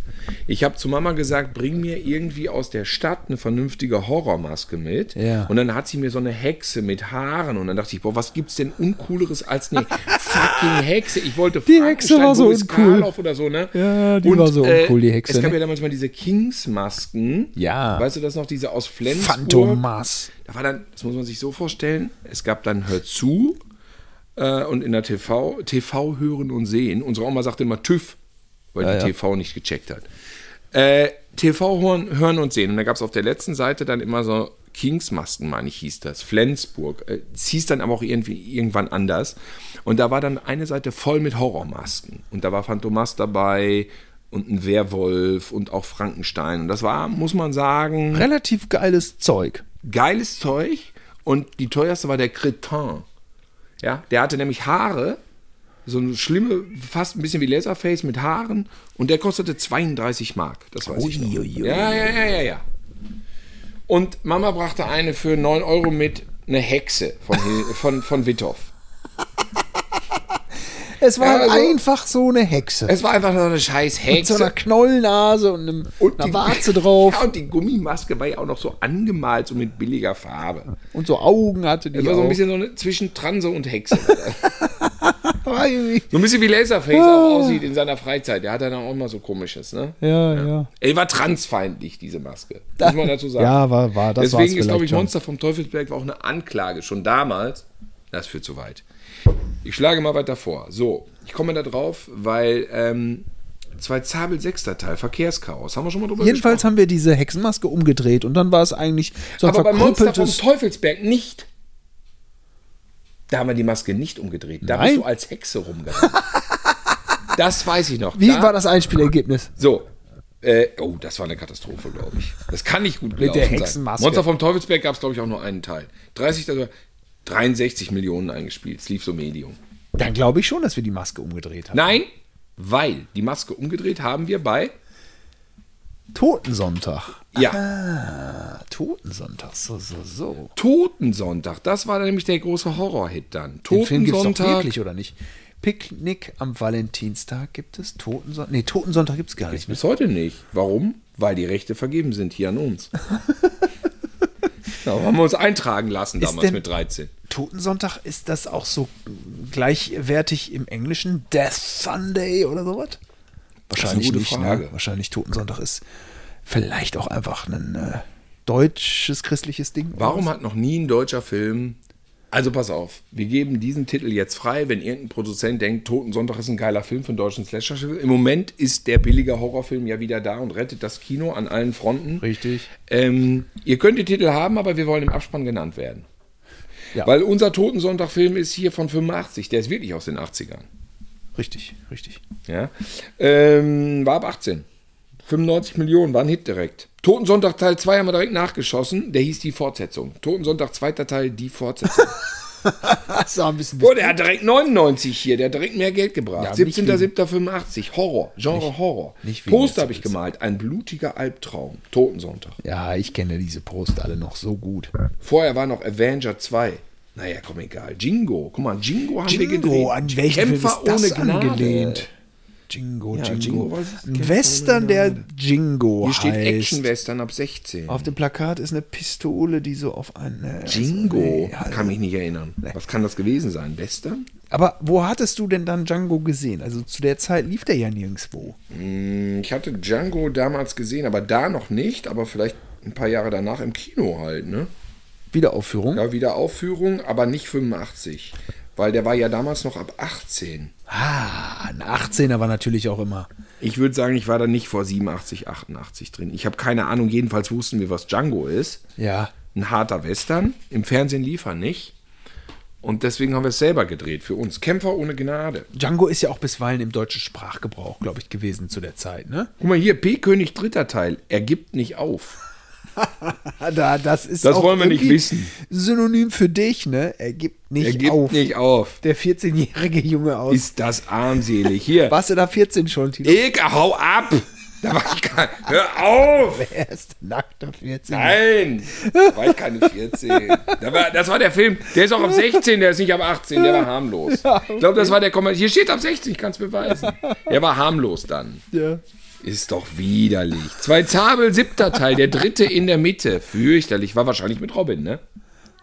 Ich habe zu Mama gesagt, bring mir irgendwie aus der Stadt eine vernünftige Horrormaske mit. Ja. Und dann hat sie mir so eine Hexe mit Haaren und dann dachte ich, boah, was gibt's denn uncooleres als eine fucking Hexe? Ich wollte Die Hexe war so Boris uncool. Karloff oder so, ne? Ja, die war so uncool, die Hexe, Es gab ne? ja damals mal diese Kings-Masken. Ja. Weißt du das noch, diese aus Flensburg? Phantomas. Da war dann, das muss man sich so vorstellen, es gab dann Hör zu äh, und in der TV, TV hören und sehen. Unsere Oma sagte immer TÜV, weil Ja, die ja. TV nicht gecheckt hat. Äh, TV hören, hören und sehen. Und da gab es auf der letzten Seite dann immer so Kingsmasken, meine ich, hieß das. Flensburg. Äh, Es hieß dann aber auch irgendwie irgendwann anders. Und da war dann eine Seite voll mit Horrormasken. Und da war Phantomas dabei und ein Werwolf und auch Frankenstein. Und das war, muss man sagen, Relativ geiles Zeug. geiles Zeug und die teuerste war der Cretin. Ja, der hatte nämlich Haare, so eine schlimme, fast ein bisschen wie Laserface mit Haaren und der kostete 32 Mark. Das weiß ich noch. Ja, ja, ja, ja, ja. Und Mama brachte eine für 9 Euro mit, eine Hexe von, von, von Wittow. Es war Ja, also- einfach so eine Hexe. Es war einfach so eine scheiß Mit so einer Hexe. Knollnase und, einem, Und einer die- Warze drauf. Ja, und die Gummimaske war ja auch noch so angemalt, so mit billiger Farbe. Und so Augen hatte die Das war so ein auch. bisschen so eine zwischen Transe und Hexe. Ah, So ein bisschen wie Laserface auch aussieht in seiner Freizeit. Der hat dann auch immer so komisches, ne? Ja, ja. Er war transfeindlich, diese Maske. Muss man dazu sagen. Ja, war, war das Deswegen ist, glaube ich. Monster vom Teufelsberg war auch eine Anklage. Schon damals. Das führt zu weit. Ich schlage mal weiter vor. So, ich komme da drauf, weil ähm, zwei Zabel sechster Teil, Verkehrschaos. Haben wir schon mal drüber Jedenfalls gesprochen? haben wir diese Hexenmaske umgedreht und dann war es eigentlich so ein Aber beim Monster vom. Teufelsberg nicht. Da haben wir die Maske nicht umgedreht. Da Nein. bist du als Hexe rumgegangen. das weiß ich noch. Wie da, war das Einspielergebnis? So. Äh, oh, das war eine Katastrophe, glaube ich. Das kann nicht gut gelaufen der sein. Hexenmaske. Monster vom Teufelsberg gab es, glaube ich, auch nur einen Teil. 30, also 63 Millionen eingespielt. Es lief so Medium. Dann glaube ich schon, dass wir die Maske umgedreht haben. Nein, weil die Maske umgedreht haben wir bei. Totensonntag. Ja, Ah, Totensonntag, so, so, so. Totensonntag. Das war dann nämlich der große Horrorhit dann. Den Totensonntag. wirklich, oder nicht? Picknick am Valentinstag gibt es. Totensonntag. Nee, Totensonntag gibt es gar nicht. Bis heute nicht. Warum? Weil die Rechte vergeben sind hier an uns. da haben wir uns eintragen lassen Ist damals mit 13. Totensonntag, ist das auch so gleichwertig im Englischen? Death Sunday oder sowas? Wahrscheinlich nicht. Frage. Ne? Wahrscheinlich Totensonntag ist vielleicht auch einfach ein äh, deutsches christliches Ding. Warum hat noch nie ein deutscher Film. Also pass auf, wir geben diesen Titel jetzt frei, wenn irgendein Produzent denkt, Totensonntag ist ein geiler Film für einen deutschen slasher -Film. Im Moment ist der billige Horrorfilm ja wieder da und rettet das Kino an allen Fronten. Richtig. Ähm, ihr könnt den Titel haben, aber wir wollen im Abspann genannt werden. Ja. Weil unser Totensonntag-Film ist hier von 85, der ist wirklich aus den 80ern. Richtig, richtig. Ja. Ähm, war ab 18. 95 Millionen, war ein Hit direkt. Totensonntag Teil 2 haben wir direkt nachgeschossen. Der hieß die Fortsetzung. Totensonntag zweiter Teil, die Fortsetzung. Das war ein bisschen Boah, der hat direkt 99 hier, der hat direkt mehr Geld gebracht. Ja, nicht 17.07.85, Horror, Genre Horror. nicht Poster habe ich gemalt, ein blutiger Albtraum, Totensonntag. Ja, ich kenne diese Post alle noch so gut. Vorher war noch Avenger 2. Naja, komm, egal. Jingo, guck mal, Jingo haben wir gedreht. Jingo, an welchen Film Kämpfer ist das ohne Gnade. angelehnt? Jingo, Ja, Jingo. Jingo, ein Western, der Jingo Hier steht. Action-Western ab 16. Auf dem Plakat ist eine Pistole, die so auf eine... Jingo, Nee, halt. kann mich nicht erinnern. Was kann das gewesen sein? Western? Aber wo hattest du denn dann Django gesehen? Also zu der Zeit lief der ja nirgendwo. Hm, Ich hatte Django damals gesehen, aber da noch nicht, aber vielleicht ein paar Jahre danach im Kino halt, ne? Wiederaufführung? Ja, wieder Aufführung, aber nicht 85. Weil der war ja damals noch ab 18. Ah, ein 18er war natürlich auch immer. Ich würde sagen, ich war da nicht vor 87, 88 drin. Ich habe keine Ahnung, jedenfalls wussten wir, was Django ist. Ja. Ein harter Western. Im Fernsehen lief er nicht. Und deswegen haben wir es selber gedreht für uns. Kämpfer ohne Gnade. Django ist ja auch bisweilen im deutschen Sprachgebrauch, glaube ich, gewesen zu der Zeit, ne? Guck mal hier, P-König dritter Teil. Er gibt nicht auf. Da, das ist Das auch wollen wir nicht wissen. Synonym für dich, ne? Er gibt nicht Er gibt auf. nicht auf. Der 14-jährige Junge aus. Ist das armselig. Hier. Warst du da 14 schon, Tino? Ilka, hau ab! Da war ich gar, hör auf! Er ist nackter 14. Nein! Da war ich keine 14. Da war, das war der Film. Der ist auch ab 16, der ist nicht ab 18, der war harmlos. Ich glaube, das war der Kommentar. Hier steht ab 16, ich kann es beweisen. Der war harmlos dann. Ja. Ist doch widerlich. Zwei Zabel, siebter Teil, der dritte in der Mitte. Fürchterlich. War wahrscheinlich mit Robin, ne?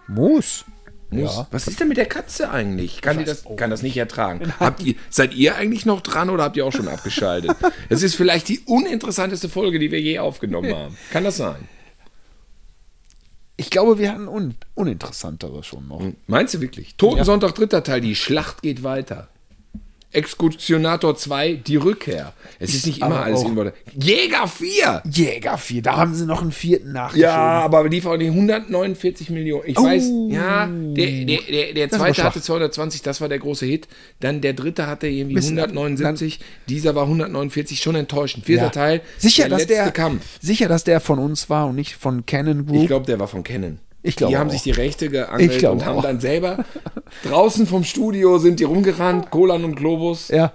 Muss. Muss. Ja. Was ist denn mit der Katze eigentlich? Kann die das, kann das nicht ertragen? Habt ihr, seid ihr eigentlich noch dran oder habt ihr auch schon abgeschaltet? Es ist vielleicht die uninteressanteste Folge, die wir je aufgenommen haben. Kann das sein? Ich glaube, wir hatten un uninteressantere schon noch. Meinst du wirklich? Totensonntag, dritter Teil, die Schlacht geht weiter. Exekutionator 2, die Rückkehr. Es ist nicht immer alles auch- in Worte. Jäger 4! Jäger 4, da haben sie noch einen vierten nachgeschoben. Ja, aber lief auch die 149 Millionen. Ich weiß, ja, der, der, der, der Oh. Zweite hatte 220, das war der große Hit. Dann der dritte hatte irgendwie Bisschen- 179, dieser war 149, schon enttäuschend. Vierter Ja. Teil, Sicher, der dass letzte der, Kampf. sicher, dass der von uns war und nicht von Canon Group. Ich glaube, der war von Canon. Ich glaube Die haben auch. sich die Rechte geangelt und haben auch. dann selber draußen vom Studio sind die rumgerannt, Golan und Globus. ja.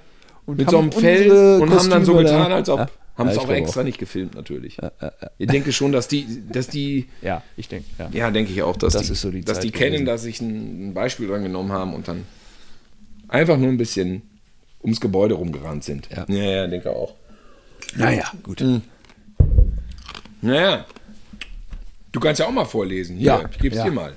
Und mit so einem Fell und haben dann so getan, als ob. Ja. Haben Ja, es auch extra nicht gefilmt, natürlich. Ich denke schon, dass die, dass die, Ja, ich denke. Ja. ja, denke ich auch, dass Das die, so die dass Zeit die kennen, dass sich ein, ein Beispiel dran genommen haben und dann einfach nur ein bisschen ums Gebäude rumgerannt sind. Ja. ja, ja denke auch. Naja, gut. Naja. Du kannst ja auch mal vorlesen. Hier, Ja, ich gebe es ja. dir mal.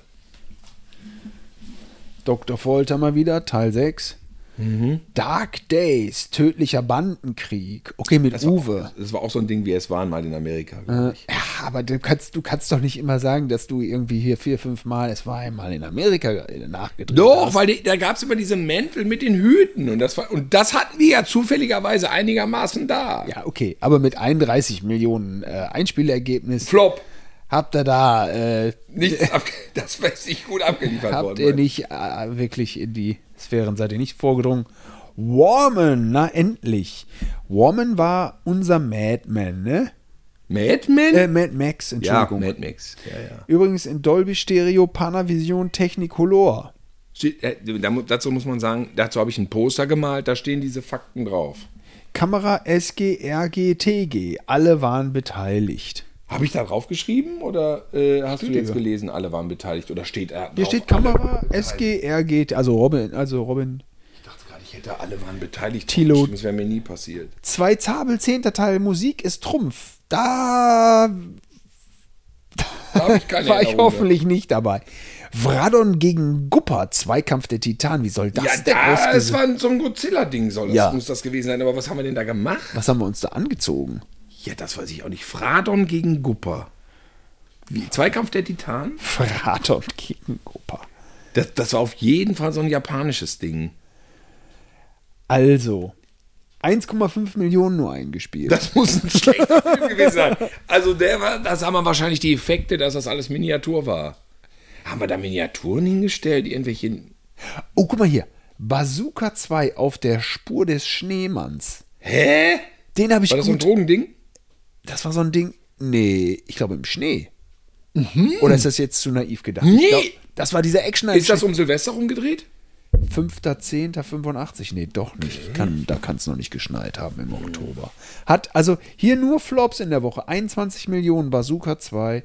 Dr. Folter mal wieder, Teil 6. Mhm. Dark Days, tödlicher Bandenkrieg. Okay, mit Uwe. Das war auch so ein Ding, wie es waren mal in Amerika. ich. Ja, aber du kannst, du kannst doch nicht immer sagen, dass du irgendwie hier vier, fünf Mal, es war einmal in Amerika äh, nachgedreht Doch, hast. weil die, da gab es immer diese Mäntel mit den Hüten und das, war, und das hatten wir ja zufälligerweise einigermaßen da. Ja, okay, aber mit 31 Millionen äh, Einspielergebnis Flop. Habt ihr da, äh, Nichts ab, das wäre nicht gut abgeliefert habt worden. ihr nicht äh, wirklich in die Sphären, seid ihr nicht vorgedrungen. Warman, na endlich. Warman war unser Madman, ne? Madman? Äh, Mad Max, ja, Entschuldigung. Mad Max. Ja, ja. Übrigens in Dolby Stereo Panavision Technicolor. Steht, äh, dazu muss man sagen, dazu habe ich ein Poster gemalt, da stehen diese Fakten drauf. Kamera SG, RG, TG. Alle waren beteiligt. Habe ich da drauf geschrieben oder äh, hast du Steht jetzt hier. gelesen, alle waren beteiligt oder steht da Hier steht Kamera waren beteiligt? SG, RG, also Robin, also Robin. Ich dachte gerade, ich hätte alle waren beteiligt. Draufgeschrieben, Das wäre mir nie passiert. Zwei Zabel, zehnter Teil, Musik ist Trumpf. Da Da ich war ich hoffentlich nicht dabei. Vradon gegen Gupper, Zweikampf der Titan. Wie soll das Ja, denn da, es ausgesehen? war so ein Godzilla-Ding, soll das, Ja. muss das gewesen sein. Aber was haben wir denn da gemacht? Was haben wir uns da angezogen? Ja, das weiß ich auch nicht. Fradon gegen Gupper. Wie, Zweikampf der Titan? Vradon gegen Gupper. Das, das war auf jeden Fall so ein japanisches Ding. Also, 1,5 Millionen nur eingespielt. Das muss ein schlechter Film gewesen sein. Also der war, das haben wir wahrscheinlich die Effekte, dass das alles Miniatur war. Haben wir da Miniaturen hingestellt? Irgendwelche. Oh, guck mal hier. Bazooka 2 auf der Spur des Schneemanns. Hä? Den habe ich War das so ein gut. Drogending? Das war so ein Ding. Nee, ich glaube im Schnee. Oder ist das jetzt zu naiv gedacht? Nee. Glaub, das war dieser action Ist das um Silvester rumgedreht? 5.10.85. Nee, doch nicht. Kann, da kann es noch nicht geschneit haben im Oktober. Hat also hier nur Flops in der Woche. 21 Millionen, Bazooka 2.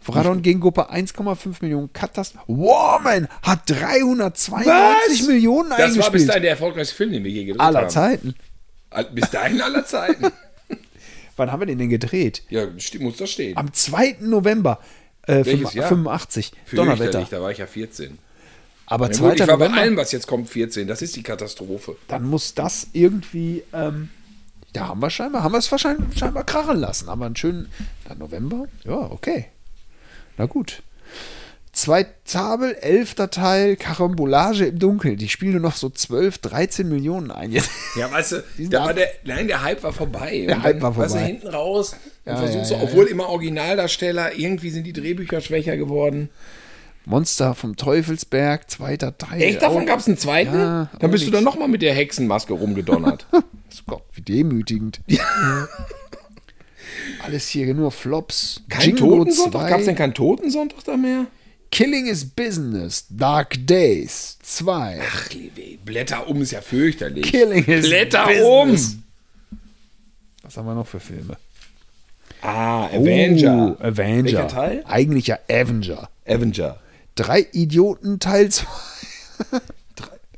Vradon gegen Gruppe 1,5 Millionen. Katast Warman hat 392 Millionen Das war bis eingespielt. dahin der erfolgreichste Film, den wir je gedreht aller haben. Zeiten. All- Bis dahin aller Zeiten. Wann haben wir den denn gedreht? ja, muss das stehen. Am 2. November äh, Welches 85, Jahr? 85. Donnerwetter. Da war ich ja 14. Aber Ja, 2. gut, ich war bei November, allem, was jetzt kommt, 14. Das ist die Katastrophe. dann muss das irgendwie, ähm, da haben wir scheinbar, haben wir es wahrscheinlich scheinbar krachen lassen. Haben wir einen schönen, November? Ja, okay. Na gut. Zwei Zabel, elfter Teil, Karambolage im Dunkeln. Die spielen nur noch so 12, 13 Millionen ein. Jetzt. Ja, weißt du, da war der, nein, der Hype war vorbei. Der Und Hype war Weißt du, vorbei. hinten raus, und Ja, versuchst ja, du, ja, obwohl immer Originaldarsteller, irgendwie sind die Drehbücher schwächer geworden. Monster vom Teufelsberg, zweiter Teil. Echt, davon Auch- gab es einen zweiten? Ja, dann bist du dann nochmal mit der Hexenmaske rumgedonnert. Gott, wie demütigend. Alles hier nur Flops. Kein Jingo Totensonntag? 2. Gab es denn keinen Totensonntag da mehr? Killing is Business, Dark Days 2. Ach, liebe, Blätter um ist ja fürchterlich. Killing is Blätter Business. um! Was haben wir noch für Filme? Ah, Avenger. Oh, Avenger. Welcher Teil? Eigentlich ja Avenger. Avenger. Drei Idioten Teil 2.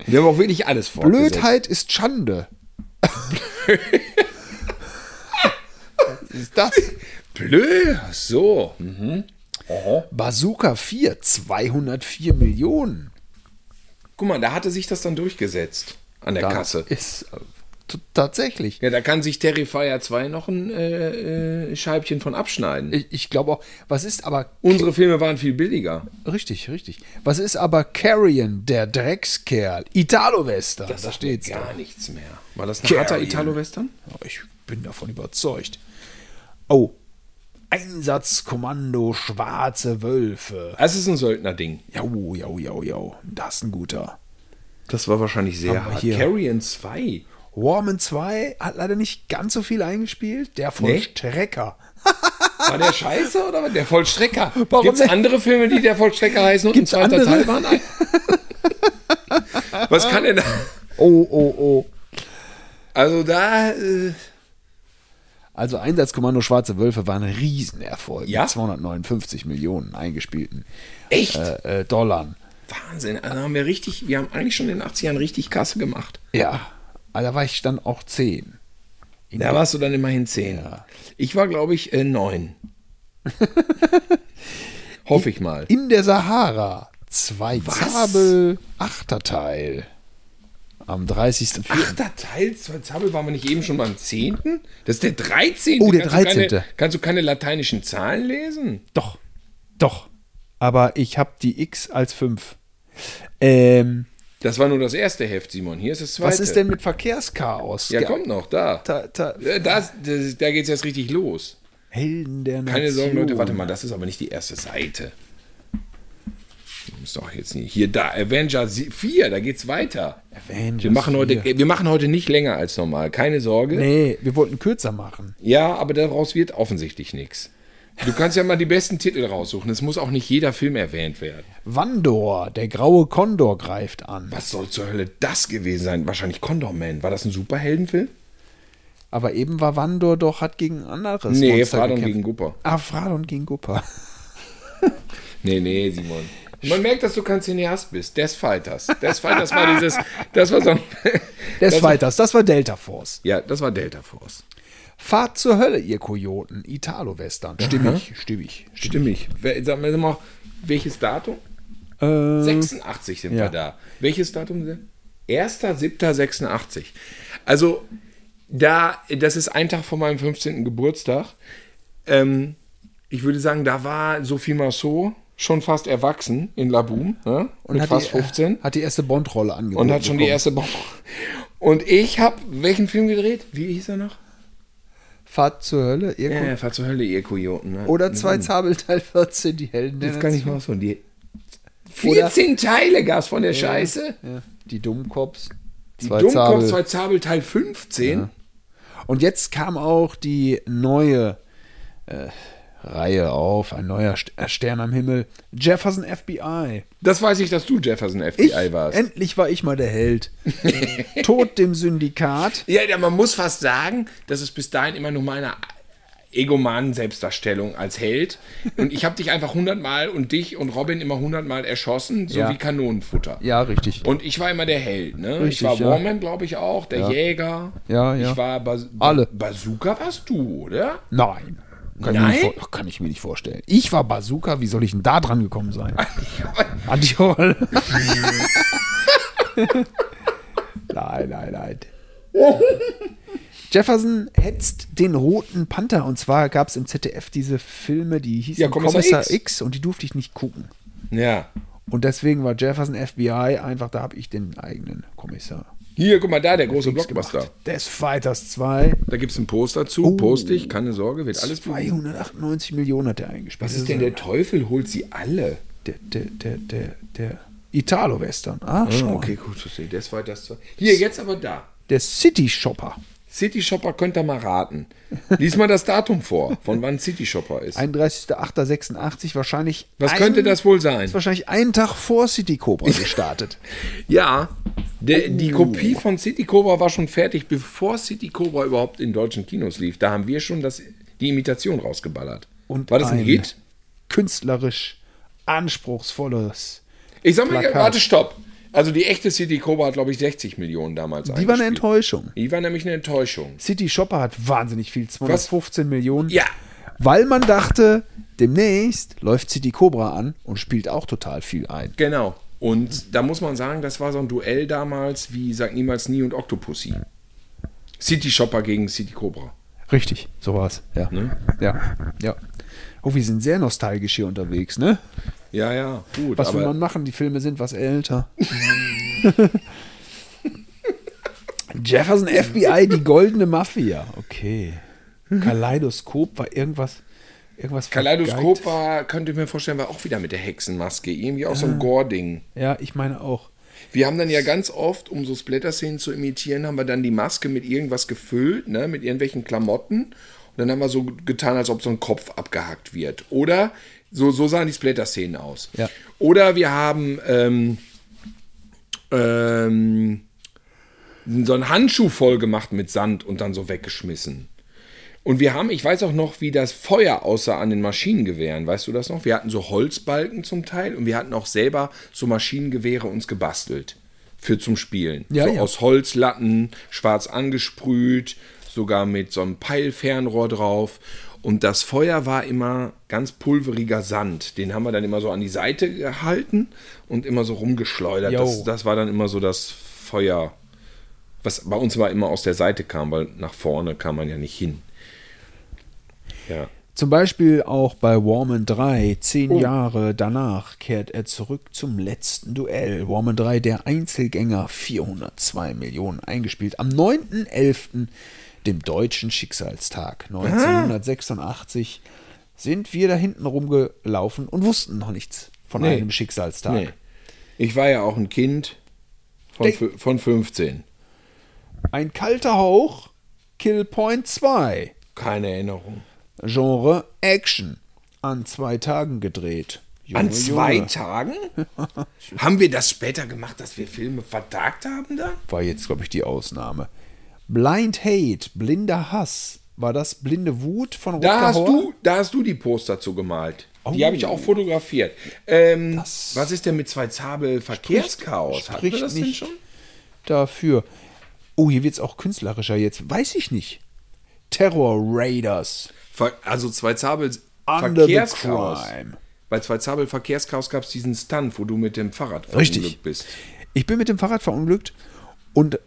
Wir haben auch wirklich alles fortgesetzt. Blödheit ist Schande. Was ist das? Blöd? So. Mhm. Bazooka 4, 204 Millionen. Guck mal, da hatte sich das dann durchgesetzt an der Da Kasse. Ist äh, tatsächlich. Ja, da kann sich Terrifier 2 noch ein äh, äh, Scheibchen von abschneiden. Ich, ich glaube auch, was ist aber Unsere Filme waren viel billiger. richtig, richtig. Was ist aber Carrion, der Dreckskerl? Italo-Western, da steht's Gar doch. nichts mehr. War das ein Carrion. harter Italo-Western? Ich bin davon überzeugt. Oh, Einsatzkommando Schwarze Wölfe. Das ist ein Söldner-Ding. Jau, jau, jau, jau. Das ist ein guter. Das war wahrscheinlich sehr hart. Carrion 2. Warman 2 hat leider nicht ganz so viel eingespielt. Der Nee? Vollstrecker. War der scheiße oder war der Vollstrecker? Gibt es andere Filme, die der Vollstrecker heißen und Gibt's ein zweiter andere? Teil waren? Was kann denn da? Oh, oh, oh. Also da. Äh, Also Einsatzkommando Schwarze Wölfe war ein Riesenerfolg. Ja? Mit 259 Millionen eingespielten echt? äh, äh, Dollar. Wahnsinn. Also haben wir richtig, wir haben eigentlich schon in den 80ern richtig Kasse gemacht. Ja, aber da war ich dann auch 10. In Da warst du dann immerhin 10. Ja. Ich war, glaube ich, äh, 9. Hoffe ich mal. In der Sahara. Zwei Was? Zabel, achter Teil. Am 30.04. Achter Teil, zwei Zabel, waren wir nicht eben schon beim 10.? Das ist der 13. Oh, der kannst Du 13.. keine, kannst du keine lateinischen Zahlen lesen? Doch, doch. Aber ich habe die X als 5. Ähm, Das war nur das erste Heft, Simon. Hier ist das zweite. was ist denn mit Verkehrschaos? Ja, kommt noch, da. Äh, Das, das, da geht es jetzt richtig los. Helden der Nation. Keine Sorgen, Leute, warte mal, das ist aber nicht die erste Seite. Ist doch jetzt nicht. Hier, da, Avenger 4, da geht's weiter. Avengers Wir machen, heute, 4. wir machen heute nicht länger als normal, keine Sorge. Nee, wir wollten kürzer machen. Ja, aber daraus wird offensichtlich nichts. Du kannst ja mal die besten Titel raussuchen. Es muss auch nicht jeder Film erwähnt werden. Wandor, der graue Kondor greift an. Was soll zur Hölle das gewesen sein? Wahrscheinlich Condor Man. War das ein Superheldenfilm? Aber eben war Wandor doch, hat gegen anderes Nee, Monster Fradon gekämpft. gegen Gupper. Ah, Fradon gegen Gupper. Nee, nee, Simon. Man merkt, dass du kein Cineast bist. Death Fighters. Death Fighters war dieses, das war so ein, Des Das war- Fighters, das war Delta Force. Ja, das war Delta Force. Fahrt zur Hölle, ihr Kojoten. Italo-Western. Stimmig, stimmig. Stimmig. Wer- Sag mal, sag mal, welches Datum? Äh, 86 sind ja. wir da. Welches Datum sind wir? 1.7.86. Also, da, das ist ein Tag vor meinem 15. Geburtstag. Ähm, ich würde sagen, da war Sophie Marceau schon fast erwachsen in Laboom, ne? mit hat fast die, äh, 15. Hat die erste Bond-Rolle angeboten. Und hat schon die bekommen. erste Bombe. Und ich habe welchen Film gedreht? Wie hieß er noch? Fahrt zur Hölle, ihr Ja, ja, Fahr zur Hölle, ihr Kojoten. Ne? Oder zwei Zabel Teil 14, die Helden Jetzt kann ich mal so die 14 Teile gab es von der Scheiße. Ja, die Dummkops. Die Zwei Dummkopf, Zabel. zwei Zabel, Teil 15. Und jetzt kam auch die neue äh, Reihe auf, ein neuer äh, Stern am Himmel. Jefferson FBI. Das weiß ich, dass du Jefferson FBI Ich, warst. endlich war ich mal der Held. Tod dem Syndikat. Ja, ja, man muss fast sagen, das ist bis dahin immer nur meine egomanen Selbstdarstellung als Held. Und ich habe dich einfach hundertmal und dich und Robin immer hundertmal erschossen, so Ja. wie Kanonenfutter. Ja, richtig. Und ich war immer der Held, ne? Richtig, ich war ja. Warman, glaube ich auch, der Ja. Jäger. Ja, ja. Ich war Bas Alle. Bazooka warst du, oder? Nein. Kann, Ich Nein? mir nicht kann ich mir nicht vorstellen. Ich war Bazooka, wie soll ich denn da dran gekommen sein? Antiol. nein, nein, nein. Jefferson hetzt den roten Panther. Und zwar gab es im ZDF diese Filme, die hießen Ja, Kommissar Kommissar, X. X. und die durfte ich nicht gucken. Ja. Und deswegen war Jefferson FBI einfach, da habe ich den eigenen Kommissar. Hier, guck mal da, der große Blockbuster. gemacht. Death Fighters 2. Da gibt es ein Poster zu, poste ich, keine Sorge, wird alles bewiesen. 298 Millionen hat er eingespielt. Was ist denn der Teufel holt sie alle? Der, der, der, der, der Italo-Western. Ah, schau. Ah, okay, gut, verstehe. Das war das. war- Hier, jetzt aber da. Der City Shopper. City Shopper könnt ihr mal raten. Lies mal das Datum vor, von wann City Shopper ist. 31.08.86 wahrscheinlich. Was ein- könnte das wohl sein? Ist wahrscheinlich einen Tag vor City Cobra gestartet. Ja, die Oh. Kopie von City Cobra war schon fertig, bevor City Cobra überhaupt in deutschen Kinos lief. Da haben wir schon das, die Imitation rausgeballert. Und war das ein, Hit? Künstlerisch anspruchsvolles. Ich sag mal, Plakat. warte, stopp. Also die echte City Cobra hat, glaube ich, 60 Millionen damals Die war eine. Enttäuschung. Die war nämlich eine Enttäuschung. City Shopper hat wahnsinnig viel, 215 Millionen. Ja. Weil man dachte, demnächst läuft City Cobra an und spielt auch total viel ein. Genau. Und da muss man sagen, das war so ein Duell damals wie Sag niemals nie und Octopussy. City Shopper gegen City Cobra. Richtig, so war's. Ja. Ne? Ja. Ja. Oh, wir sind sehr nostalgisch hier unterwegs, ne? Ja, ja, gut. Was will man machen? Die Filme sind was älter. Jefferson FBI, die goldene Mafia. Okay. Kaleidoskop war irgendwas. Irgendwas Kaleidoskop vergeigt. war, könnte ich mir vorstellen, war auch wieder mit der Hexenmaske. Irgendwie auch so ein Gore-Ding. Ja, ich meine auch. Wir haben dann ja ganz oft, um so Splatter-Szenen zu imitieren, haben wir dann die Maske mit irgendwas gefüllt, ne, mit irgendwelchen Klamotten. Und dann haben wir so getan, als ob so ein Kopf abgehackt wird. Oder so, so sahen die Splatter-Szenen aus. Ja. Oder wir haben ähm, ähm, so einen Handschuh voll gemacht mit Sand und dann so weggeschmissen. Und wir haben, ich weiß auch noch, wie das Feuer aussah an den Maschinengewehren. Weißt du das noch? Wir hatten so Holzbalken zum Teil und wir hatten auch selber so Maschinengewehre uns gebastelt. Für zum Spielen. Ja, so ja. aus Holzlatten, schwarz angesprüht, sogar mit so einem Peilfernrohr drauf. Und das Feuer war immer ganz pulveriger Sand. Den haben wir dann immer so an die Seite gehalten und immer so rumgeschleudert. Das, das war dann immer so das Feuer, was bei uns aber immer aus der Seite kam, weil nach vorne kam man ja nicht hin. Ja. Zum Beispiel auch bei Warman 3, zehn Jahre danach, kehrt er zurück zum letzten Duell. Warman 3, der Einzelgänger, 402 Millionen eingespielt. Am 9.11., dem deutschen Schicksalstag 1986, sind wir da hinten rumgelaufen und wussten noch nichts von Nee. einem Schicksalstag. Nee. Ich war ja auch ein Kind von, von 15. Ein kalter Hauch, Kill Point 2. Keine Erinnerung. Genre Action. An zwei Tagen gedreht. Junge, An zwei Junge. Tagen? haben wir das später gemacht, dass wir Filme vertagt haben dann? war jetzt, glaube ich, die Ausnahme. Blind Hate, blinder Hass. War das blinde Wut von Da Rutger hast, Hauer? du, da hast du die Poster zu gemalt. Die Oh. habe ich auch fotografiert. Ähm, was ist denn mit zwei Zabel Verkehrschaos? Wir spricht das nicht schon? dafür. Oh, hier wird es auch künstlerischer jetzt. Weiß ich nicht. Terror Raiders. Ver also zwei Zabel Under Verkehrschaos. Bei zwei Zabel Verkehrschaos gab es diesen Stunt, wo du mit dem Fahrrad Richtig. verunglückt bist. Ich bin mit dem Fahrrad verunglückt und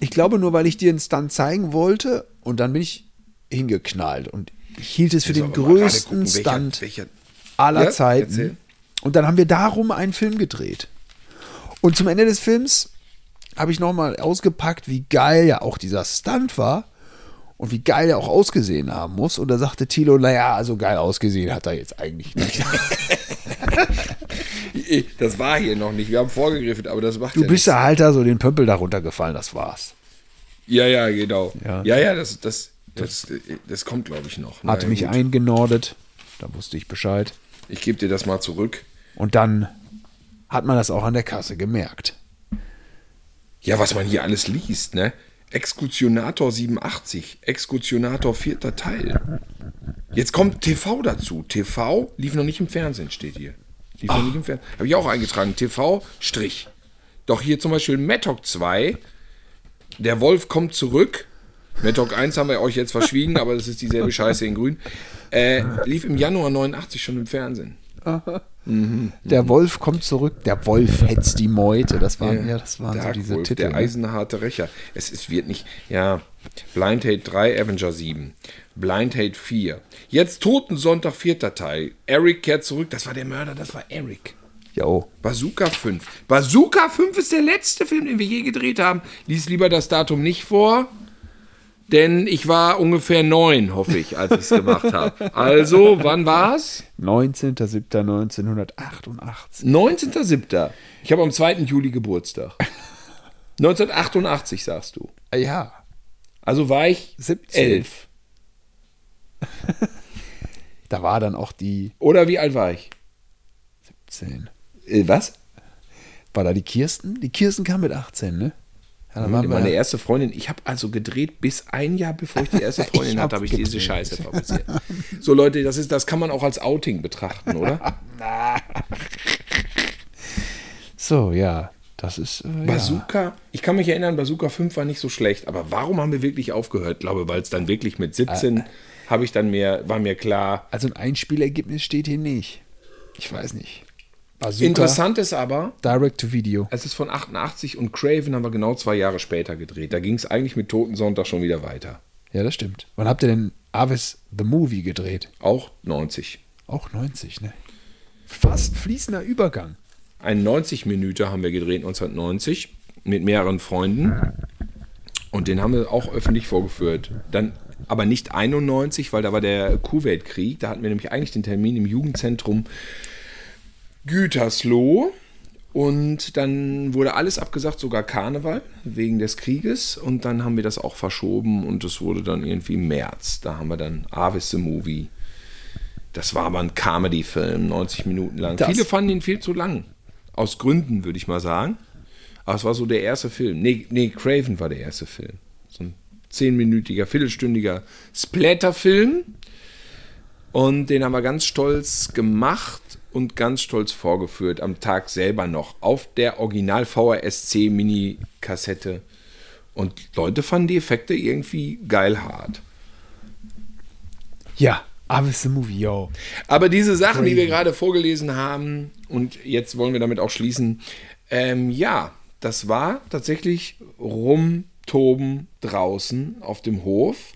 ich glaube nur, weil ich dir einen Stunt zeigen wollte und dann bin ich hingeknallt und ich hielt es für den größten gucken, welcher- Stunt welcher- aller Ja, erzähl. Zeiten. Und dann haben wir darum einen Film gedreht. Und zum Ende des Films habe ich nochmal ausgepackt, wie geil ja auch dieser Stunt war und wie geil er auch ausgesehen haben muss. Und da sagte Thilo, naja, also geil ausgesehen hat er jetzt eigentlich nicht. Das war hier noch nicht. Wir haben vorgegriffen, aber das macht Du ja bist ja halt da so den Pömpel da runtergefallen, das war's. Ja, ja, genau. Ja. Ja, ja, das, das, das, das kommt, glaube ich, noch. Hatte Naja, mich gut. eingenordet. Da wusste ich Bescheid. Ich gebe dir das mal zurück. Und dann hat man das auch an der Kasse gemerkt. Ja, was man hier alles liest, ne? Exekutionator 87, Exekutionator vierter Teil. Jetzt kommt TV dazu. TV lief noch nicht im Fernsehen, steht hier. Noch nicht im Fernsehen. Habe ich auch eingetragen. TV, Strich. Doch hier zum Beispiel Mattock 2, der Wolf kommt zurück. Mattock 1 haben wir euch jetzt verschwiegen, aber das ist dieselbe Scheiße in grün. Äh, lief im Januar 89 schon im Fernsehen. Der Wolf kommt zurück, der Wolf hetzt die Meute. Das waren, ja, das waren so diese Wolf, Titel. Der ne? eisenharte Rächer. Es ist, wird nicht. Ja. Blind Hate 3, Avenger 7. Blind Hate 4. Jetzt Totensonntag, vierter Teil. Eric kehrt zurück. Das war der Mörder, das war Eric. Jo. Bazooka 5. Bazooka 5 ist der letzte Film, den wir je gedreht haben. Lies lieber das Datum nicht vor, denn ich war ungefähr neun, hoffe ich, als ich es gemacht habe. Also, wann war's? 19.07.1988. 19.07. Ich habe am 2. Juli Geburtstag. 1988, sagst du. Ja, Also war ich 17. elf. da war dann auch die Oder wie alt war ich? 17. Äh, was? War da die Kirsten? Die Kirsten kam mit 18, ne? Ja, da waren wir- Meine erste Freundin, ich habe also gedreht bis ein Jahr bevor ich die erste Freundin Ich hatte, hab habe ich diese gedreht. Scheiße fabriziert. So Leute, das, ist, das kann man auch als Outing betrachten, oder? So, ja. Das ist. Äh, ja. Bazooka, ich kann mich erinnern, Bazooka 5 war nicht so schlecht, aber warum haben wir wirklich aufgehört? Ich glaube, weil es dann wirklich mit 17 habe ich dann mehr, war mir klar. Also ein Einspielergebnis steht hier nicht. Ich weiß nicht. Bazooka, Interessant ist aber, Direct to Video. es ist von 88 und Craven haben wir genau zwei Jahre später gedreht. Da ging es eigentlich mit Totensonntag schon wieder weiter. Ja, das stimmt. Wann habt ihr denn Avis the Movie gedreht? Auch 90. Auch 90, ne? Fast fließender Übergang. Ein 90 Minuten haben wir gedreht 1990 mit mehreren Freunden. Und den haben wir auch öffentlich vorgeführt. Dann aber nicht 91, weil da war der Kuwait-Krieg. Da hatten wir nämlich eigentlich den Termin im Jugendzentrum Gütersloh. Und dann wurde alles abgesagt, sogar Karneval, wegen des Krieges. Und dann haben wir das auch verschoben und es wurde dann irgendwie im März. Da haben wir dann Avis the Movie. Das war aber ein Comedy-Film, 90 Minuten lang. Das- Viele fanden ihn viel zu lang. Aus Gründen, würde ich mal sagen. Aber es war so der erste Film. Nee, nee, Craven war der erste Film. So ein zehnminütiger, viertelstündiger Splatter-Film. Und den haben wir ganz stolz gemacht und ganz stolz vorgeführt. Am Tag selber noch. Auf der Original VHSC Mini-Kassette. Und Leute fanden die Effekte irgendwie geil hart. Ja, Avis the Movie, yo. Aber diese Sachen, die wir Crazy. gerade vorgelesen haben, und jetzt wollen wir damit auch schließen, ähm, ja, das war tatsächlich rumtoben draußen auf dem Hof.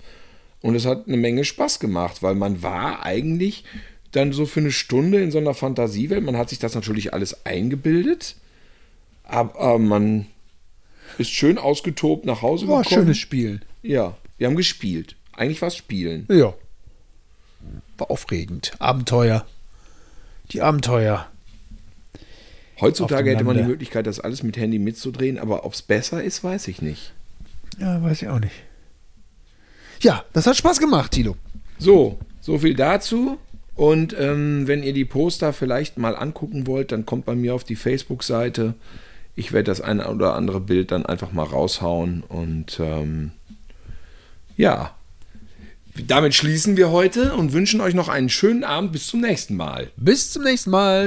Und es hat eine Menge Spaß gemacht, weil man war eigentlich dann so für eine Stunde in so einer Fantasiewelt. Man hat sich das natürlich alles eingebildet, aber man ist schön ausgetobt nach Hause War ein gekommen. schönes Spiel. Ja, wir haben gespielt. Eigentlich war es Spielen. Ja. War aufregend. Abenteuer. Die Abenteuer. Heutzutage hätte man die. Möglichkeit, das alles mit Handy mitzudrehen, aber ob es besser ist, weiß ich nicht. Ja, weiß ich auch nicht. Ja, das hat Spaß gemacht, Tilo. So, so viel dazu. Und ähm, wenn ihr die Poster vielleicht mal angucken wollt, dann kommt bei mir auf die Facebook-Seite. Ich werde das eine oder andere Bild dann einfach mal raushauen. Und ähm, ja, damit schließen wir heute und wünschen euch noch einen schönen Abend. Bis zum nächsten Mal. Bis zum nächsten Mal.